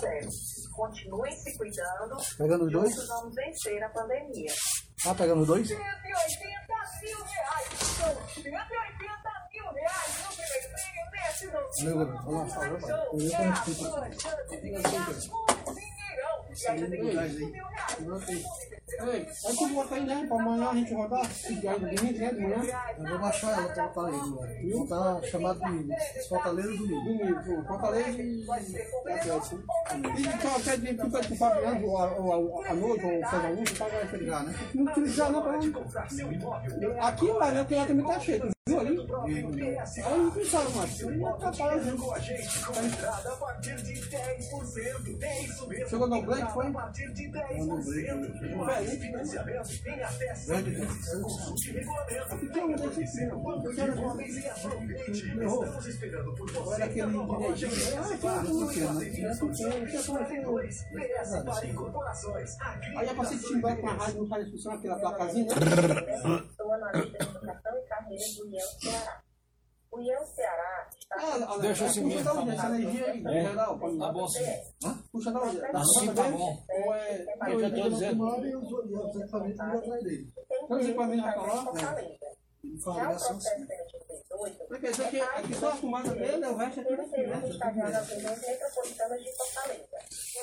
sério. Continuem se cuidando. Pegando os dois? Vamos vencer a pandemia. Tá pegando os dois? 180 mil reais. São 180 mil reais no primeiro prêmio desse. Lembra? Vamos lá, fala, pai. Eu É tenho a que sua chance de ganhar um dinheirão. E ainda tem 15 mil reais. Ei, aí tu bota aí, né? Pra amanhã a gente rodar. Se ganha domingo, né? De manhã. Eu vou baixar ela pra botar aí, mano. Vou botar chamado de Fortaleza do Domingo. Domingo. Fortaleza e. E então, que tu pede pro Fabiano ou a, noite, ou faz a luz, paga essa ligar, né? Não utilizar não pra. Aqui, mano, aqui lá também tá cheio. Não pensaram mais. Aí atrapalha, né? Chegou no Black, foi? Né? Tem um desse aqui, ó. Eu quero ver. Errou. Olha aquele direitinho. Ah, tá. Pequeno, né? Eu Aí é pra se timbar com a rádio, não faz função aquela placazinha, né? Analista de educação e carreira do IEL Ceará. O IEL Ceará está Deixa assim mesmo, Puxa da tá onde? bom. Essa energia aí, geral. mim. Tá bom sim. Puxa da onde? Da Sim, tá bom. Ou é... É eu tô dizendo. E os os equipamentos vão atrás dele. Então, os equipamentos já está estão lá? Ele Já o processo de 2018 Mas quer dizer que aqui só a fumaça dele, o resto é tudo teve aqui, sido né? registrado nas regiões metropolitanas de Fortaleza.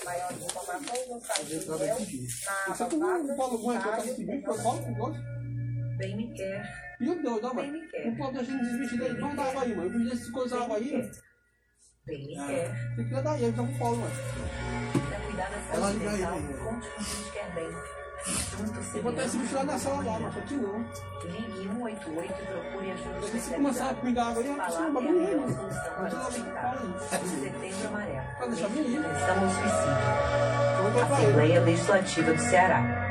Maiores informações no site do Isso é tudo Paulo Gomes, que eu Estágios seguindo, foi o Paulo que gosta. Bem me quer. O doido, ó, Bem mano. Não pode deixar ele desvestir dele, não dava aí, mano. Eu podia se coisar água aí, Bem me quer. tem que dar aí, ele tá com Paulo, mano. Pra cuidar da Ela saúde liga aí, mental, né? conte com quem quer bem. Juntos Eu botar esse bicho lá na sala lá, mas continua. Ligue 188 e procure ajuda Porque se começar a especializada. pingar água eu preciso é bagulho aí, eu o não hospital. falo isso. Setembro Amarelo. Pra deixar bem aí. Estamos suicídio. Vou. Assembleia Legislativa do Ceará.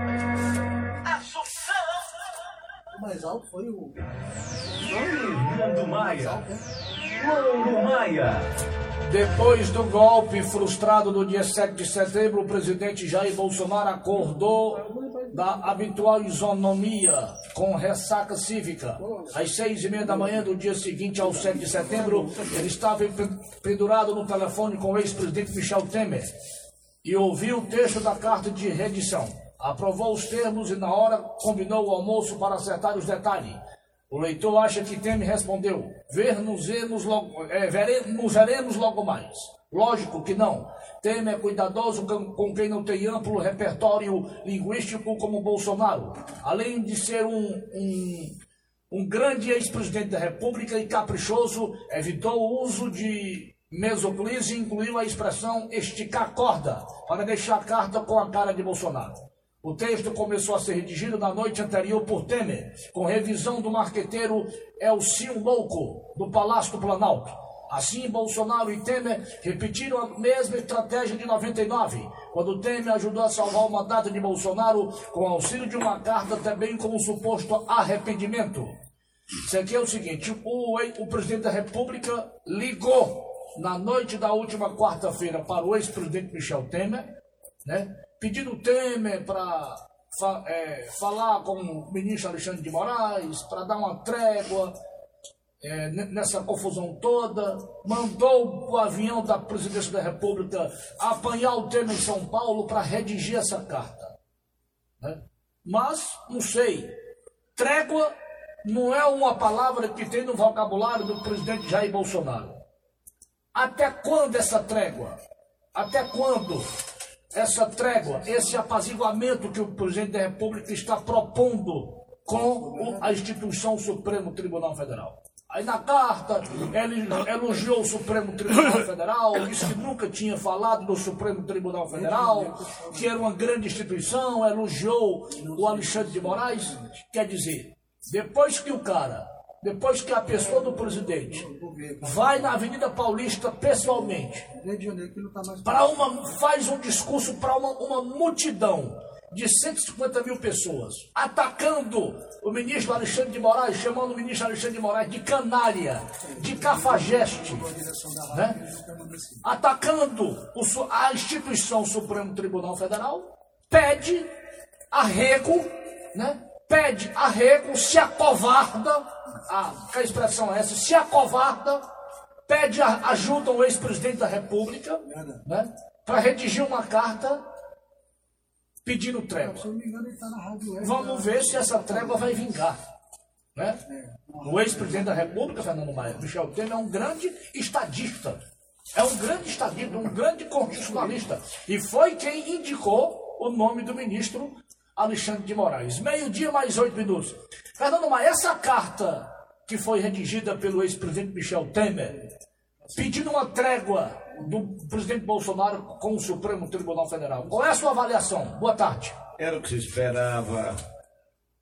Mais alto foi o. Fernando Maia. alto, né? Louro Maia. Depois do golpe frustrado no dia 7 de setembro, o presidente Jair Bolsonaro acordou da habitual isonomia com ressaca cívica. Às seis e meia da manhã do dia seguinte ao 7 de setembro, ele estava pen- pendurado no telefone com o ex-presidente Michel Temer e ouviu o texto da carta de redição. Aprovou os termos e, na hora, combinou o almoço para acertar os detalhes. O leitor acha que Temer respondeu: ver-nos logo, é, vere- nos veremos logo mais. Lógico que não. Temer é cuidadoso com, quem não tem amplo repertório linguístico como Bolsonaro. Além de ser um, um, um grande ex-presidente da República e caprichoso, evitou o uso de mesoclise e incluiu a expressão esticar corda para deixar a carta com a cara de Bolsonaro. O texto começou a ser redigido na noite anterior por Temer, com revisão do marqueteiro Elcinho Louco, do Palácio do Planalto. Assim, Bolsonaro e Temer repetiram a mesma estratégia de 99, quando Temer ajudou a salvar o mandato de Bolsonaro com auxílio de uma carta, também com um suposto arrependimento. Isso aqui é o seguinte: o, o presidente da República ligou na noite da última quarta-feira para o ex-presidente Michel Temer, né, pedindo Temer para falar com o ministro Alexandre de Moraes, para dar uma trégua é, nessa confusão toda, mandou o avião da presidência da República apanhar o Temer em São Paulo para redigir essa carta. né? Mas, não sei, trégua não é uma palavra que tem no vocabulário do presidente Jair Bolsonaro. Até quando essa trégua? Até quando essa trégua, esse apaziguamento que o presidente da República está propondo com a instituição Supremo Tribunal Federal? Aí na carta ele elogiou o Supremo Tribunal Federal, disse que nunca tinha falado do Supremo Tribunal Federal, que era uma grande instituição, elogiou o Alexandre de Moraes. Quer dizer, depois que o cara, depois que a pessoa do presidente vai na Avenida Paulista pessoalmente, para uma faz um discurso para uma, uma multidão de 150 mil pessoas, atacando o ministro Alexandre de Moraes, chamando o ministro Alexandre de Moraes de canalha, de cafajeste, né? atacando o a instituição Supremo Tribunal Federal, pede arrego, né? pede arrego, se acovarda, a, que a expressão é essa, se acovarda, pede ajuda ao ex-presidente da República, né? para redigir uma carta pedindo trégua. Se eu não me engano, ele está na rádio web. Vamos ver se essa trégua vai vingar. Né? O ex-presidente da República, Fernando Maia, Michel Temer, é um grande estadista. É um grande estadista, um grande constitucionalista. E foi quem indicou o nome do ministro Alexandre de Moraes. Meio-dia mais oito minutos. Fernando Maia, essa carta que foi redigida pelo ex-presidente Michel Temer, pedindo uma trégua do presidente Bolsonaro com o Supremo Tribunal Federal. Qual é a sua avaliação? Boa tarde. Era o que se esperava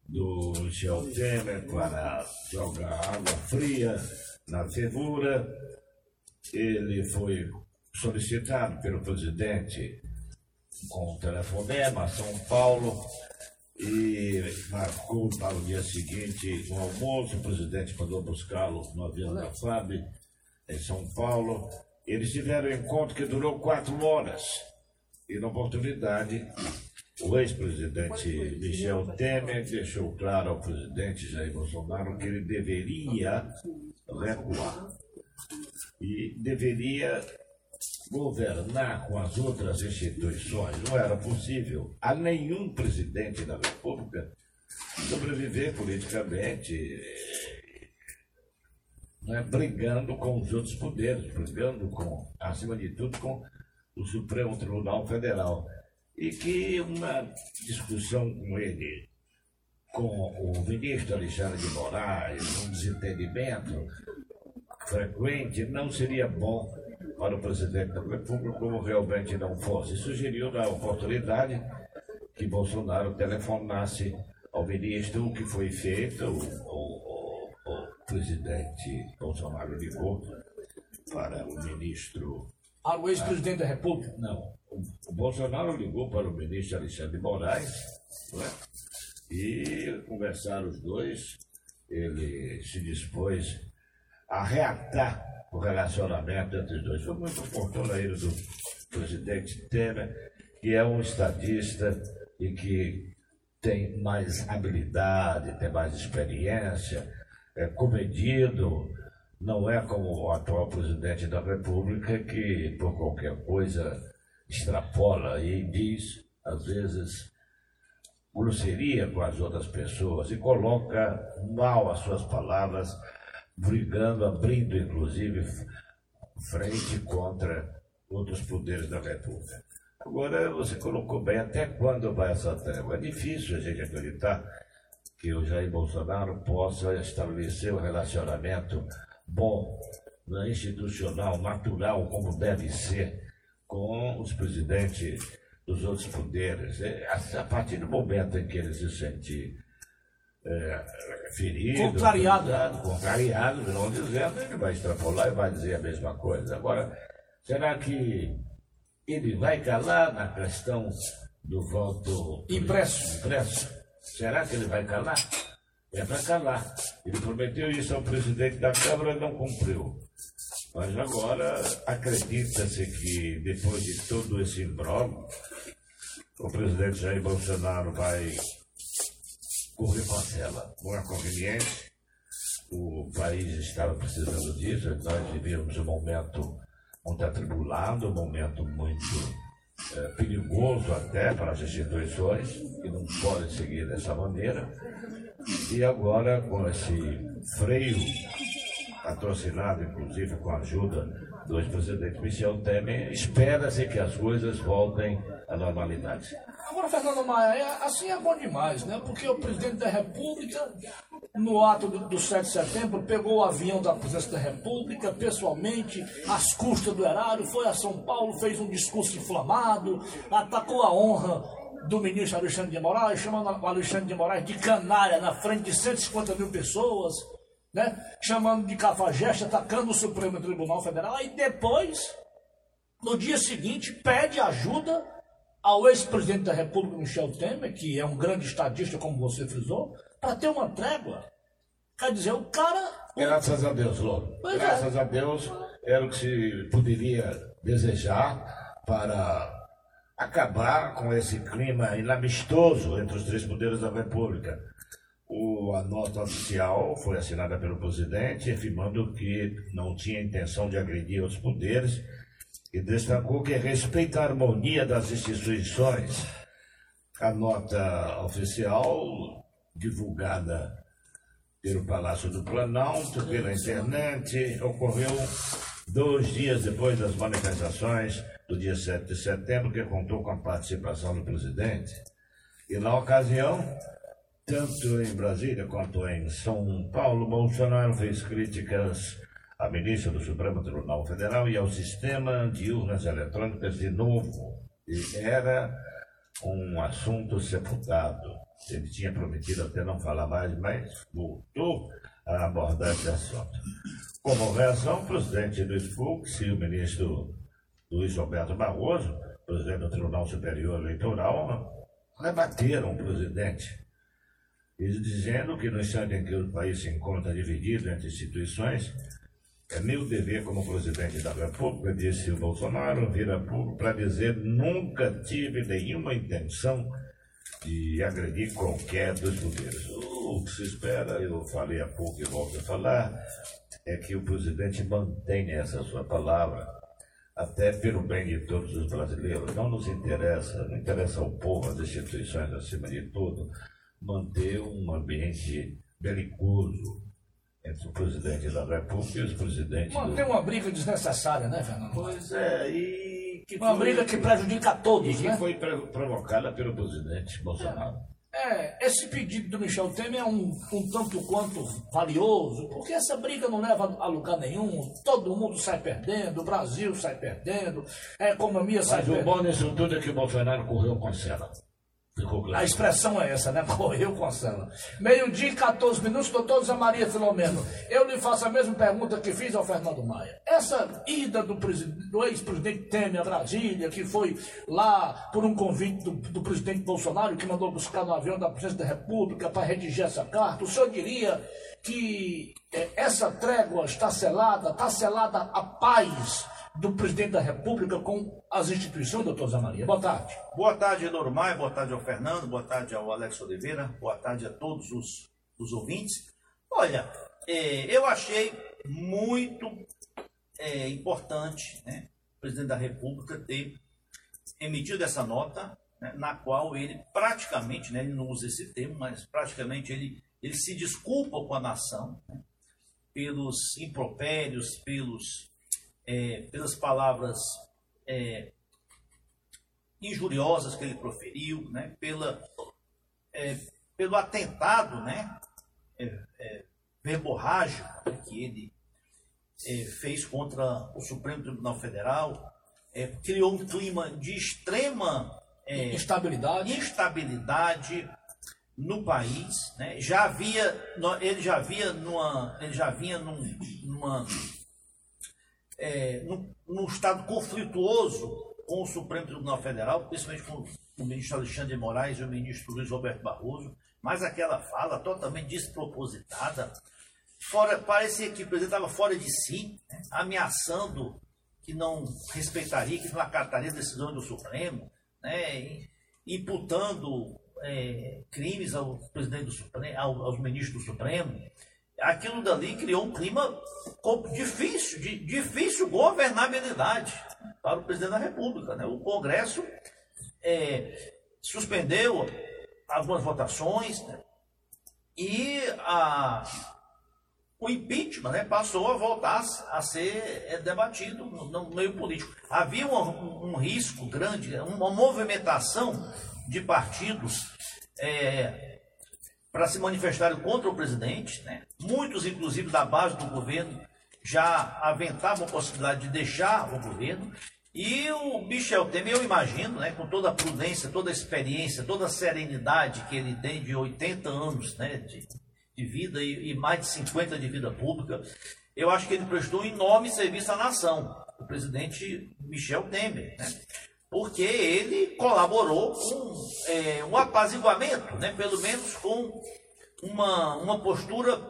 do Michel Temer para jogar água fria na fervura. Ele foi solicitado pelo presidente com um telefonema a São Paulo e marcou para o dia seguinte um almoço. O presidente mandou buscá-lo no avião da FAB em São Paulo. Eles tiveram um encontro que durou quatro horas. E na oportunidade, o ex-presidente Michel Temer deixou claro ao presidente Jair Bolsonaro que ele deveria recuar e deveria governar com as outras instituições. Não era possível a nenhum presidente da República sobreviver politicamente né, brigando com os outros poderes, brigando com, acima de tudo, com o Supremo Tribunal Federal. E que uma discussão com ele, com o ministro Alexandre de Moraes, um desentendimento frequente, não seria bom para o presidente da República, como realmente não fosse. Sugeriu na oportunidade que Bolsonaro telefonasse ao ministro, o que foi feito, o, o, o presidente Bolsonaro ligou para o ministro. Para o ex-presidente da República? Não. O, Bolsonaro ligou para o ministro Alexandre de Moraes é? e conversaram os dois. Ele se dispôs a reatar o relacionamento entre os dois. Foi muito oportuno a ida do presidente Temer, que é um estadista e que tem mais habilidade, tem mais experiência, é comedido, não é como o atual presidente da República que por qualquer coisa extrapola e diz, às vezes, grosseria com as outras pessoas e coloca mal as suas palavras brigando, abrindo inclusive frente contra outros poderes da República. Agora, você colocou bem, até quando vai essa trégua? É difícil a gente acreditar que o Jair Bolsonaro possa estabelecer um relacionamento bom, né, institucional, natural, como deve ser, com os presidentes dos outros poderes. É, a partir do momento em que ele se sentir é, ferido, Contrariado. contrariado, não dizendo, ele vai extrapolar e vai dizer a mesma coisa. Agora, será que ele vai calar na questão do voto Impresso. impresso? Será que ele vai calar? É para calar. Ele prometeu isso ao presidente da Câmara e não cumpriu. Mas agora acredita-se que depois de todo esse imbróglio, o presidente Jair Bolsonaro vai correr parcela. Não é conveniente. O país estava precisando disso. Nós vivíamos um momento muito atribulado, um momento muito eh, perigoso até para as instituições, que não podem seguir dessa maneira. E agora, com esse freio, patrocinado inclusive com a ajuda do ex-presidente Michel Temer, espera-se que as coisas voltem à normalidade. Agora, Fernando Maia, é- assim é bom demais, né? Porque o presidente da República, no ato do, do 7 de setembro, pegou o avião da presidência da República, pessoalmente, às custas do erário, foi a São Paulo, fez um discurso inflamado, atacou a honra do ministro Alexandre de Moraes, chamando o Alexandre de Moraes de canalha na frente de 150 mil pessoas, né? Chamando de cafajeste, atacando o Supremo Tribunal Federal. Aí depois, no dia seguinte, pede ajuda ao ex-presidente da República, Michel Temer, que é um grande estadista, como você frisou, para ter uma trégua. Quer dizer, o cara. Graças a Deus, Louro. Pois é. Graças a Deus era o que se poderia desejar para acabar com esse clima inamistoso entre os três poderes da República. O, a nota oficial foi assinada pelo presidente, afirmando que não tinha intenção de agredir outros poderes e destacou que respeita a harmonia das instituições. A nota oficial, divulgada pelo Palácio do Planalto, pela internet, ocorreu dois dias depois das manifestações do dia 7 de setembro, que contou com a participação do presidente. E na ocasião, tanto em Brasília quanto em São Paulo, Bolsonaro fez críticas à ministra do Supremo Tribunal Federal e ao sistema de urnas eletrônicas de novo. E era um assunto sepultado. Ele tinha prometido até não falar mais, mas voltou a abordar esse assunto. Como reação, o presidente Luiz Fux e o ministro Luiz Roberto Barroso, presidente do Tribunal Superior Eleitoral, rebateram o presidente, eles dizendo que no instante em que o país se encontra dividido entre instituições, é meu dever como presidente da República, disse o Bolsonaro, vir a público para dizer nunca tive nenhuma intenção de agredir qualquer dos governos. O que se espera, eu falei há pouco e volto a falar, é que o presidente mantenha essa sua palavra, até pelo bem de todos os brasileiros. Não nos interessa, não interessa ao povo, as instituições acima de tudo, manter um ambiente belicoso entre o presidente da República e os presidentes. Manter do... uma briga desnecessária, né, Fernando? Pois é, e que Uma foi- briga que prejudica a todos, e que né? foi pro- provocada pelo presidente Bolsonaro. É, esse pedido do Michel Temer é um, um tanto quanto valioso, porque essa briga não leva a lugar nenhum, todo mundo sai perdendo, o Brasil sai perdendo, a economia sai Mas o perdendo. bom nisso tudo é que o Bolsonaro correu com cela. Ficou A expressão é essa, né? Correu com a cela. Meio-dia e 14 minutos, doutor Zé Maria Filomeno. Eu lhe faço a mesma pergunta que fiz ao Fernando Maia. Essa ida do, do ex-presidente Temer a Brasília, que foi lá por um convite do, do presidente Bolsonaro, que mandou buscar no avião da presidência da República para redigir essa carta, o senhor diria que eh, essa trégua está selada, está selada a paz do presidente da República com as instituições, doutor Zé Maria? Boa tarde. Boa tarde, Normai, boa tarde ao Fernando, boa tarde ao Alex Oliveira, boa tarde a todos os, os ouvintes. Olha, eh, eu achei muito eh, importante né, o presidente da República ter emitido essa nota, né, na qual ele praticamente, né, ele não usa esse termo, mas praticamente ele, ele se desculpa com a nação né, pelos impropérios, pelos, eh, pelas palavras eh, injuriosas que ele proferiu, né, pela, é, pelo atentado né, é, é, verborrágico né, que ele é, fez contra o Supremo Tribunal Federal, é, criou um clima de extrema é, Instabilidade. instabilidade no país, né? Já havia, ele já havia numa, ele já vinha num, numa, é, num, estado conflituoso com o Supremo Tribunal Federal, principalmente com o ministro Alexandre de Moraes e o ministro Luiz Roberto Barroso, mas aquela fala totalmente despropositada, fora, parecia que o presidente estava fora de si, né? ameaçando que não respeitaria, que não acataria a decisão do Supremo, né? imputando é, crimes ao presidente do Supremo, ao- aos ministros do Supremo. Aquilo dali criou um clima difícil, de difícil governabilidade para o presidente da República. Né? O Congresso é, suspendeu algumas votações né? e a, o impeachment né, passou a voltar a ser é, debatido no, meio político. Havia um, um- um risco grande, uma movimentação de partidos é, para se manifestarem contra o presidente. Né? Muitos, inclusive, da base do governo já aventavam a possibilidade de deixar o governo. E o Michel Temer, eu imagino, né, com toda a prudência, toda a experiência, toda a serenidade que ele tem de 80 anos né, de, de vida e, e mais de 50 de vida pública, eu acho que ele prestou um enorme serviço à nação, o presidente Michel Temer, né? Porque ele colaborou com é, um apaziguamento, né? pelo menos com uma, uma postura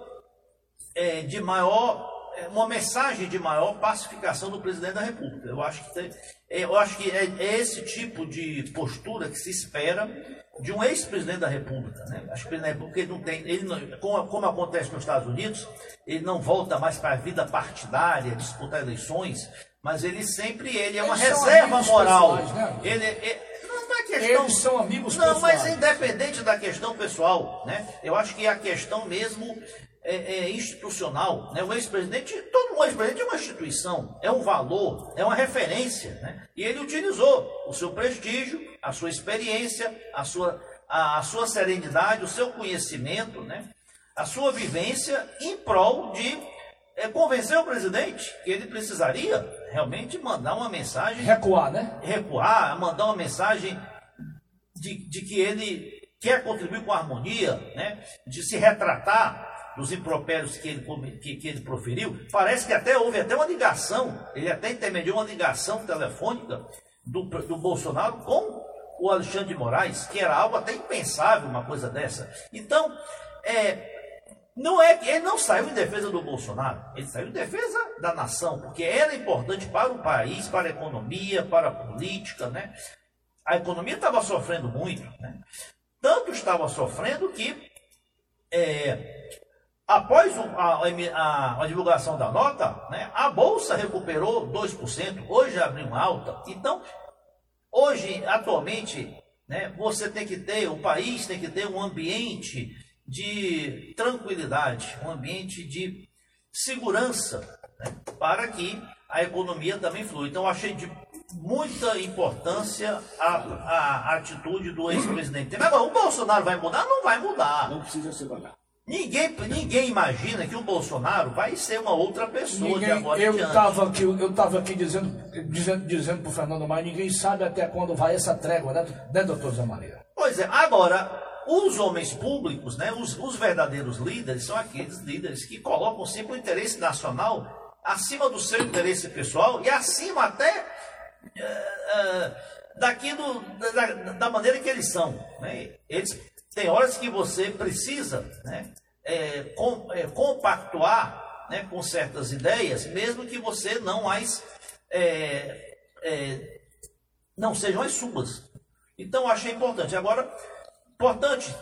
é, de maior, é, uma mensagem de maior pacificação do presidente da República. Eu acho que, tem- é, eu acho que é, é esse tipo de postura que se espera de um ex-presidente da República. Né? Acho que República ele não tem, ele não- como, como acontece nos Estados Unidos, ele não volta mais para a vida partidária, disputar eleições, Mas ele sempre ele é uma Eles reserva moral. né? Ele, é- não, é questão. Eles são amigos Não, mas pessoais. independente da questão pessoal, né? Eu acho que a questão mesmo é, é institucional, né? O ex-presidente, todo ex-presidente é uma instituição, é um valor, é uma referência, né? E ele utilizou o seu prestígio, a sua experiência, a sua, a, a sua serenidade, o seu conhecimento, né? A sua vivência em prol de é, convencer o presidente que ele precisaria realmente mandar uma mensagem Recuar, né? recuar, mandar uma mensagem de, de que ele quer contribuir com a harmonia, né? de se retratar dos impropérios que ele, que, que ele proferiu. Parece que até houve até uma ligação, ele até intermediou uma ligação telefônica do, do Bolsonaro com o Alexandre de Moraes, que era algo até impensável uma coisa dessa. Então, é, não é que ele não saiu em defesa do Bolsonaro, ele saiu em defesa da nação, porque era importante para o país, para a economia, para a política, né? A economia estava sofrendo muito, né? Tanto estava sofrendo que é, após a, a- a divulgação da nota, né, a bolsa recuperou 2%, hoje abriu uma alta. Então, hoje, atualmente, né, você tem que ter, o país tem que ter um ambiente de tranquilidade, um ambiente de segurança, né, para que a economia também flua. Então, achei de muita importância a, a atitude do ex-presidente. Temer. Agora, o Bolsonaro vai mudar? Não vai mudar. Não precisa se mudar. Ninguém, ninguém imagina que o Bolsonaro vai ser uma outra pessoa de Ninguém, agora em eu estava aqui, eu tava aqui dizendo, dizendo, dizendo para o Fernando Maia, ninguém sabe até quando vai essa trégua, né, né doutor Zé Maria? Pois é, agora, os homens públicos, né, os, os verdadeiros líderes, são aqueles líderes que colocam sempre o interesse nacional acima do seu interesse pessoal e acima até eh, eh, daquilo, da, da maneira que eles são. Né? Eles, tem horas que você precisa né, eh, com- eh, compactuar né, com certas ideias, mesmo que você não as eh, não sejam as suas. Então, achei importante. Agora, importante,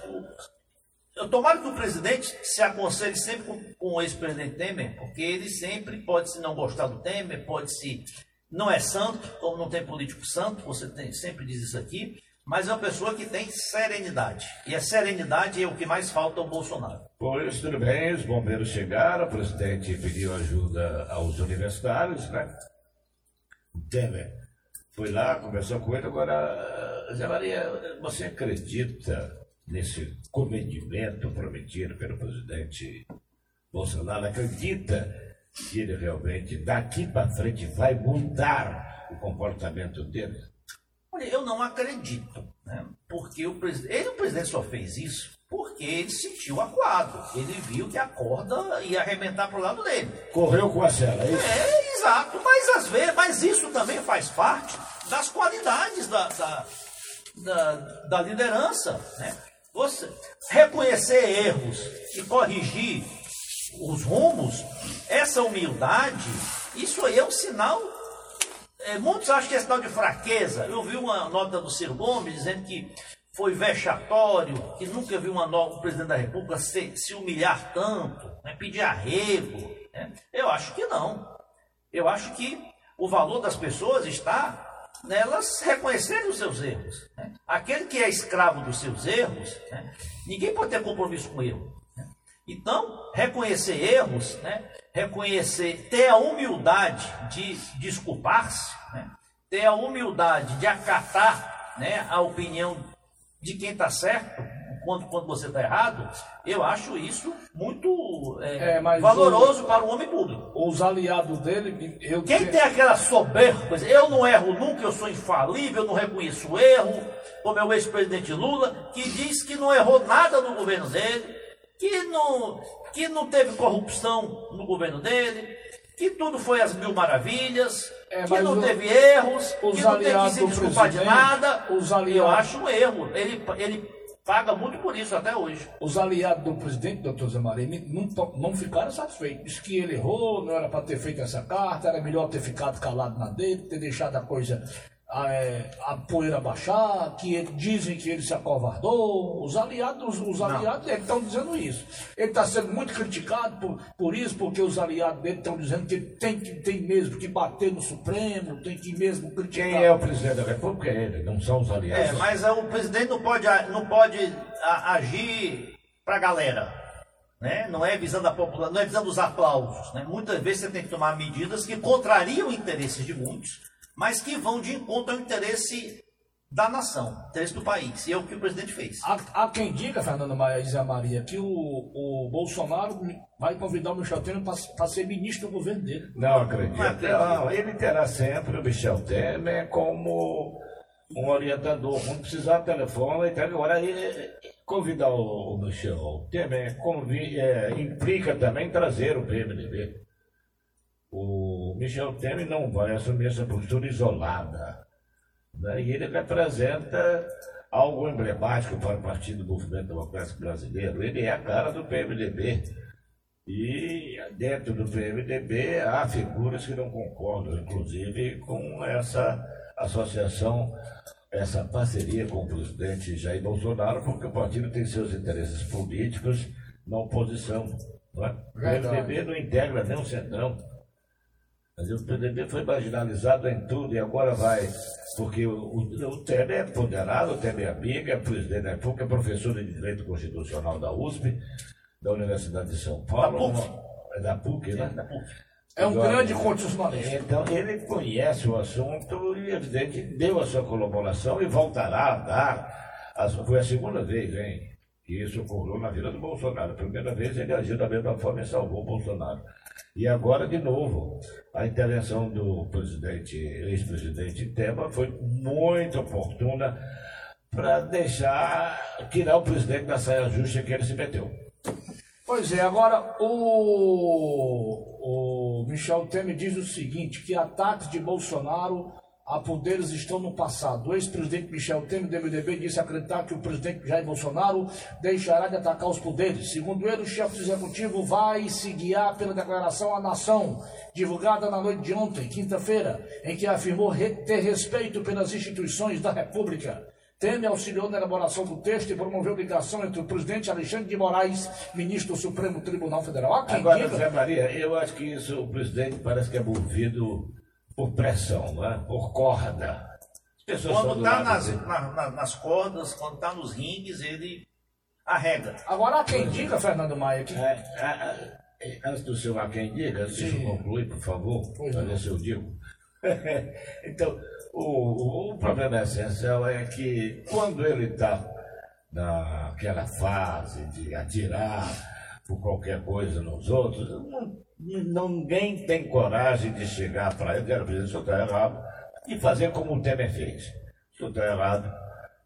eu tomara que o presidente se aconselhe sempre com, com o ex-presidente Temer, porque ele sempre pode se não gostar do Temer, pode se. Não é santo, como não tem político santo, você tem- sempre diz isso aqui, mas é uma pessoa que tem serenidade. E a serenidade é o que mais falta ao Bolsonaro. Por isso, tudo bem, os bombeiros chegaram, o presidente pediu ajuda aos universitários, né? Temer foi lá, conversou com ele. Agora, Zé Maria, você acredita nesse comedimento prometido pelo presidente Bolsonaro? Acredita que ele realmente, daqui para frente, vai mudar o comportamento dele? Olha, eu não acredito, né? Porque o presidente, ele, o presidente só fez isso porque ele se sentiu acuado. Ele viu que a corda ia arrebentar para o lado dele. Correu com a cela, é isso? É, exato. Mas às vezes, mas isso também faz parte das qualidades da, da, da, da liderança. Né? Você reconhecer erros e corrigir os rumos, essa humildade, isso aí é um sinal. é, muitos acham que é sinal de fraqueza. Eu vi uma nota do Ciro Gomes dizendo que foi vexatório, que nunca viu uma nova, presidente da República se, se humilhar tanto, né, pedir arrego. né? Eu acho que não. Eu acho que o valor das pessoas está nelas reconhecerem os seus erros. né? Aquele que é escravo dos seus erros, né, ninguém pode ter compromisso com erro. né? Então, reconhecer erros, né, reconhecer, ter a humildade de desculpar-se, né, ter a humildade de acatar né, a opinião de quem está certo, quando, quando você está errado, eu acho isso muito é, É, valoroso para o homem público. Os aliados dele, eu Quem tem aquela soberba, eu não erro nunca, eu sou infalível, eu não reconheço erro, como é o ex-presidente Lula, que diz que não errou nada no governo dele, que não, que não teve corrupção no governo dele, que tudo foi às mil maravilhas, É, que não o- teve erros, os que não tem que se desculpar de nada. os Eu aliados- acho um erro. Ele, ele paga muito por isso até hoje. Os aliados do presidente, doutor Zé Maria, não, não ficaram satisfeitos. Diz que ele errou, não era para ter feito essa carta, era melhor ter ficado calado na dele, ter deixado a coisa a, é, a poeira baixar, que ele- dizem que ele se acovardou. Os aliados, os aliados estão dizendo isso. Ele está sendo muito criticado por, por isso, porque os aliados dele estão dizendo que ele tem, que tem mesmo que bater no Supremo, tem que mesmo criticar. Quem é o presidente da República é ele, não são os aliados. É, mas é, o presidente não pode, não pode agir para a galera. Né? Não é visando a população, não é visando os aplausos. Né? Muitas vezes você tem que tomar medidas que contrariam interesses de muitos, mas que vão de encontro ao interesse da nação, interesse do país. E é o que o presidente fez. Há, há quem diga, Fernando Maia e Zé Maria, que o, o Bolsonaro vai convidar o Michel Temer para ser ministro do governo dele. Não acredito. Não acredito. Não, ele terá sempre o Michel Temer como um orientador. Quando precisar, telefone. Então, agora, ele- convidar o, o Michel Temer convi- é, implica também trazer o PMDB. O Michel Temer não vai assumir essa postura isolada. né? E ele representa algo emblemático para o Partido do Movimento Democrático Brasileiro. Ele é a cara do PMDB. E dentro do PMDB há figuras que não concordam, inclusive, com essa associação, essa parceria com o presidente Jair Bolsonaro, porque o partido tem seus interesses políticos na oposição. Não é? O. PMDB não integra nem o Centrão. Mas o PMDB foi marginalizado em tudo e agora vai, porque o, o, o Temer é ponderado, o Temer é amigo, é presidente da República, é professor de Direito Constitucional da USP, da Universidade de São Paulo. Da PUC. É da PUC, né? É um Agora, grande constitucionalista. Então, ele conhece o assunto e, evidente, deu a sua colaboração e voltará a dar. Foi a segunda vez, hein, isso ocorreu na vida do Bolsonaro. A primeira vez ele agiu da mesma forma e salvou o Bolsonaro. E agora, de novo, a intervenção do presidente, ex-presidente Temer foi muito oportuna para deixar, tirar o presidente da saia justa que ele se meteu. Pois é, agora o, o Michel Temer diz o seguinte, que ataques de Bolsonaro a poderes estão no passado. O ex-presidente Michel Temer, do MDB, disse acreditar que o presidente Jair Bolsonaro deixará de atacar os poderes. Segundo ele, o chefe do executivo vai se guiar pela declaração à nação, divulgada na noite de ontem, quinta-feira, em que afirmou ter respeito pelas instituições da República. Temer auxiliou na elaboração do texto e promoveu ligação entre o presidente Alexandre de Moraes, ministro do Supremo Tribunal Federal. Há quem Agora, diga- Zé Maria, eu acho que isso o presidente parece que é movido por pressão, não é? por corda. Quando do está nas, na- na- nas cordas, quando está nos ringues, ele arrega. Agora há quem diga, Fernando Maia, que É, é, é, antes do senhor há quem diga, deixa eu concluir, por favor, para não. ver se eu digo. então, o, o problema essencial é que quando ele está naquela fase de atirar por qualquer coisa nos outros, não- ninguém tem coragem de chegar para ele e dizer, "Presidente, o senhor está errado, e fazer como o Temer fez. O senhor está errado,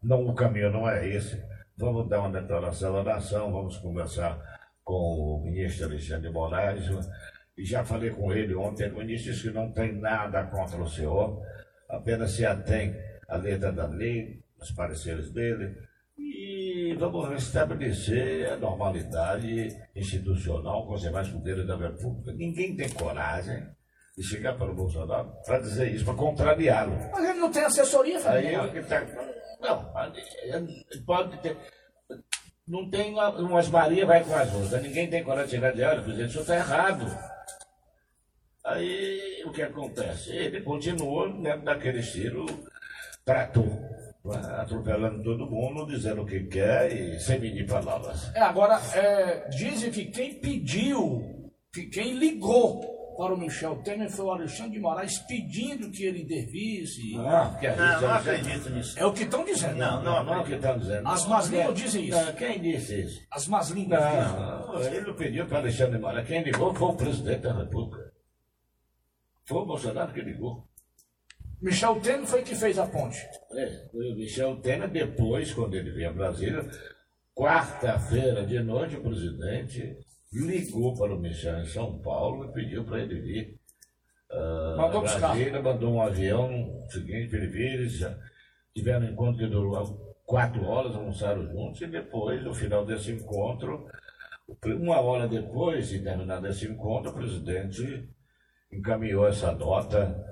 não, o caminho não é esse. Vamos dar uma declaração à nação, vamos conversar com o ministro Alexandre de Moraes. E já falei com ele ontem, o ministro disse que não tem nada contra o senhor, apenas se atém à letra da lei, os pareceres dele, vamos restabelecer a normalidade institucional com os demais poderes da República. Ninguém tem coragem de chegar para o Bolsonaro para dizer isso, para contrariá-lo. Mas ele não tem assessoria, Aí que tá. Não, pode ter. Não tem uma- umas Maria vai com as outras. Ninguém tem coragem de chegar e dizer, olha, presidente, o senhor está errado. Aí o que acontece? Ele continua dentro daquele estilo trator, né? Atropelando todo mundo, dizendo o que quer e sem medir palavras. É, agora, é, dizem que quem pediu, que quem ligou para o Michel Temer foi o Alexandre de Moraes pedindo que ele intervisse. Não, porque a Não, não acredito nisso. É o que estão dizendo. Não, Não, não é o que estão dizendo. As más línguas dizem isso. Não, quem disse isso? As más línguas. dizem. Não, ele não pediu para Alexandre de Moraes. Quem ligou foi o presidente da República. Foi o Bolsonaro que ligou. Michel Temer foi que fez a ponte. É, o Michel Temer, depois, quando ele veio a Brasília, quarta-feira de noite, o presidente ligou para o Michel em São Paulo e pediu para ele vir. ah, Mandou buscar. Brasília, mandou um avião seguinte para ele vir. Eles tiveram um encontro que durou quatro horas, almoçaram juntos, e depois, no final desse encontro, uma hora depois de terminar esse encontro, o presidente encaminhou essa nota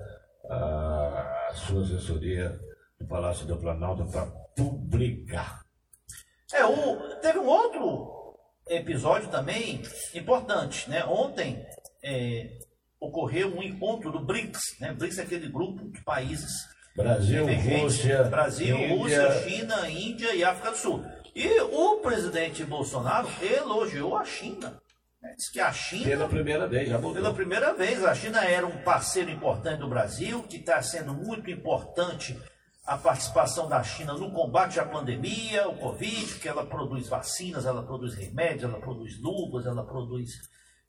a sua assessoria do Palácio do Planalto para publicar. É, o, teve um outro episódio também importante, né? Ontem é, ocorreu um encontro do BRICS, né? BRICS é aquele grupo de países Brasil. Rússia, Brasil, Índia. Rússia, China, Índia e África do Sul. E o presidente Bolsonaro elogiou a China. Diz que a China Pela primeira vez, já voltou. pela primeira vez, a China era um parceiro importante do Brasil, que está sendo muito importante a participação da China no combate à pandemia, o Covid, que ela produz vacinas, ela produz remédios, ela produz luvas, ela produz